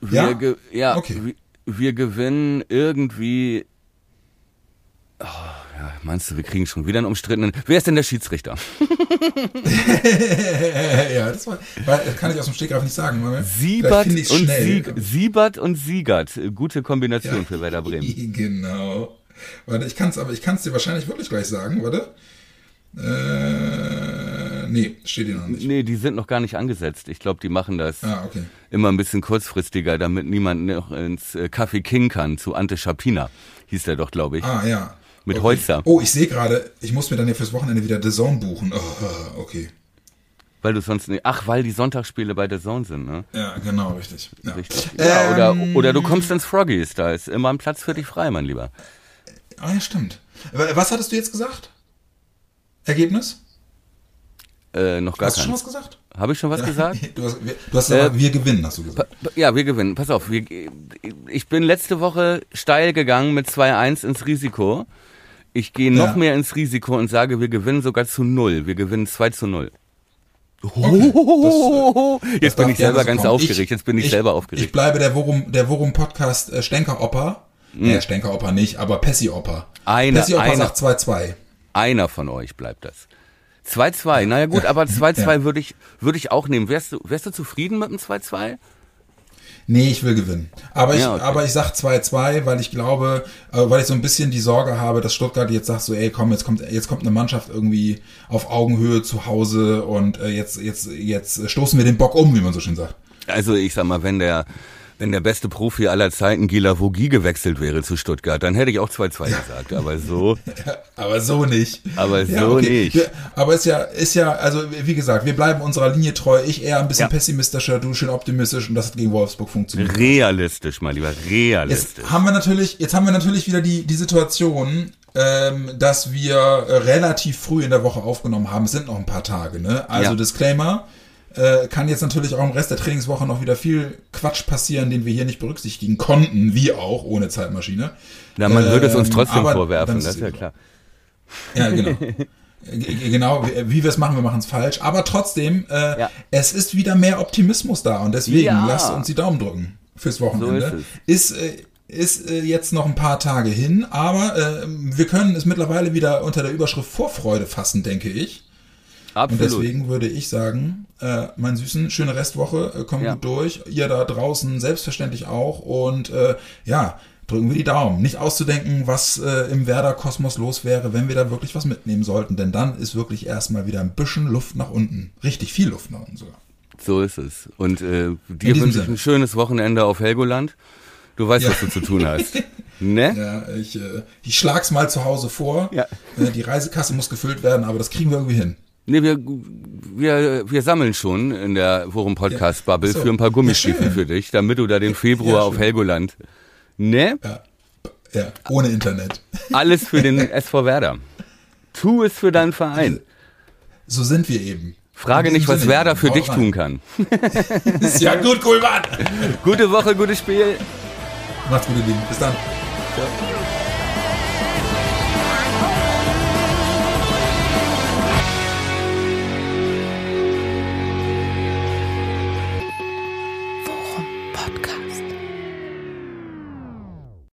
Wir ja? ja, okay. wir, wir gewinnen irgendwie. Oh, ja, meinst du, wir kriegen schon wieder einen umstrittenen. Wer ist denn der Schiedsrichter? ja, das, war, das kann ich aus dem Stegreif nicht sagen. Siebert und, Sieg, Siebert und Siegert. Gute Kombination ja, für Werder Bremen. Genau. Warte, ich kann es aber, ich kann es dir wahrscheinlich wirklich gleich sagen, warte. Äh, nee, steht hier noch nicht. Nee, die sind noch gar nicht angesetzt. Ich glaube, die machen das ah, okay. immer ein bisschen kurzfristiger, damit niemand noch ins äh, Café King kann, zu Ante Schapina, hieß der doch, glaube ich. Ah, ja. Mit okay. Holzer. Oh, ich sehe gerade, ich muss mir dann ja fürs Wochenende wieder The Zone buchen. Oh, okay. Weil du sonst nicht. Ach, weil die Sonntagsspiele bei The Zone sind, ne? Ja, genau, richtig. Ja, richtig. ja ähm, oder, oder du kommst ins Froggies, da ist immer ein Platz für dich frei, mein Lieber. Ah, ja, stimmt. Was hattest du jetzt gesagt? Ergebnis? Äh, noch gar Hast du schon was gesagt? Habe ich schon was gesagt? du hast, du hast äh, wir gewinnen, hast du gesagt. Ja, wir gewinnen. Pass auf, wir, ich bin letzte Woche steil gegangen mit 2-1 ins Risiko. Ich gehe noch ja. mehr ins Risiko und sage, wir gewinnen sogar zu 0. Wir gewinnen 2 zu 0. Okay, das, jetzt bin ich selber ganz kommen. aufgeregt. Ich, jetzt bin ich, ich, selber aufgeregt. Ich bleibe der Worum, der Worum Podcast äh, Stenker Opa. Mhm. Nee, Stenker Opa nicht, aber Pessi Opa. Eine, Pessi Opa eine, sagt 2-2. Einer von euch bleibt das. 2-2, naja gut, aber 2-2 ja. würde ich, würde ich auch nehmen. Wärst du, wärst du zufrieden mit dem 2-2? Nee, ich will gewinnen. Aber ich, ja, okay. aber ich sag 2-2, weil ich glaube, äh, weil ich so ein bisschen die Sorge habe, dass Stuttgart jetzt sagt so, ey, komm, jetzt kommt, jetzt kommt eine Mannschaft irgendwie auf Augenhöhe zu Hause und äh, jetzt, jetzt, jetzt stoßen wir den Bock um, wie man so schön sagt. Also ich sag mal, wenn der, wenn der beste Profi aller Zeiten Gila Vogie gewechselt wäre zu Stuttgart, dann hätte ich auch 2-2 gesagt. Aber so. aber so nicht. Aber so ja, okay. nicht. Ja, aber ist ja, ist ja, also wie gesagt, wir bleiben unserer Linie treu. Ich eher ein bisschen ja. pessimistischer, du schön optimistisch und das hat gegen Wolfsburg funktioniert. Realistisch, mein Lieber, realistisch. Jetzt haben wir natürlich, jetzt haben wir natürlich wieder die, die Situation, ähm, dass wir relativ früh in der Woche aufgenommen haben. Es sind noch ein paar Tage, ne? Also Disclaimer äh, kann jetzt natürlich auch im Rest der Trainingswoche noch wieder viel Quatsch passieren, den wir hier nicht berücksichtigen konnten, wie auch ohne Zeitmaschine. Ja, man ähm, würde es uns ähm, trotzdem vorwerfen, das ist ja klar. Ja, genau. genau, wie wir es machen, wir machen es falsch. Aber trotzdem, äh, ja. es ist wieder mehr Optimismus da und deswegen ja. lasst uns die Daumen drücken fürs Wochenende. So ist, ist, äh, ist äh, jetzt noch ein paar Tage hin, aber äh, wir können es mittlerweile wieder unter der Überschrift Vorfreude fassen, denke ich. Absolut. Und deswegen würde ich sagen, äh, mein Süßen, schöne Restwoche, äh, komm ja. gut durch. Ihr da draußen selbstverständlich auch. Und äh, ja, drücken wir die Daumen. Nicht auszudenken, was äh, im Werder-Kosmos los wäre, wenn wir da wirklich was mitnehmen sollten. Denn dann ist wirklich erstmal wieder ein bisschen Luft nach unten. Richtig viel Luft nach unten sogar. So ist es. Und äh, dir wünsche ich Sinne. ein schönes Wochenende auf Helgoland. Du weißt, Ja. was du zu tun hast. Ne? Ja, ich, äh, ich schlag's mal zu Hause vor. Ja. Äh, die Reisekasse muss gefüllt werden, aber das kriegen wir irgendwie hin. Nee, wir, wir, wir sammeln schon in der Forum Podcast Bubble Ach so. für ein paar Gummistiefel Ja, für dich, damit du da den Februar Ja, auf. Helgoland. Ne? Ja, ja ohne Internet. Alles für den SV Werder. Tu es für deinen Verein. So sind wir eben. Frage nicht, was Sinne, Werder für dich rein. tun kann. Ist ja gut, cool, Mann. Gute Woche, gutes Spiel. Macht's gut, ihr Lieben. Bis dann. Ciao.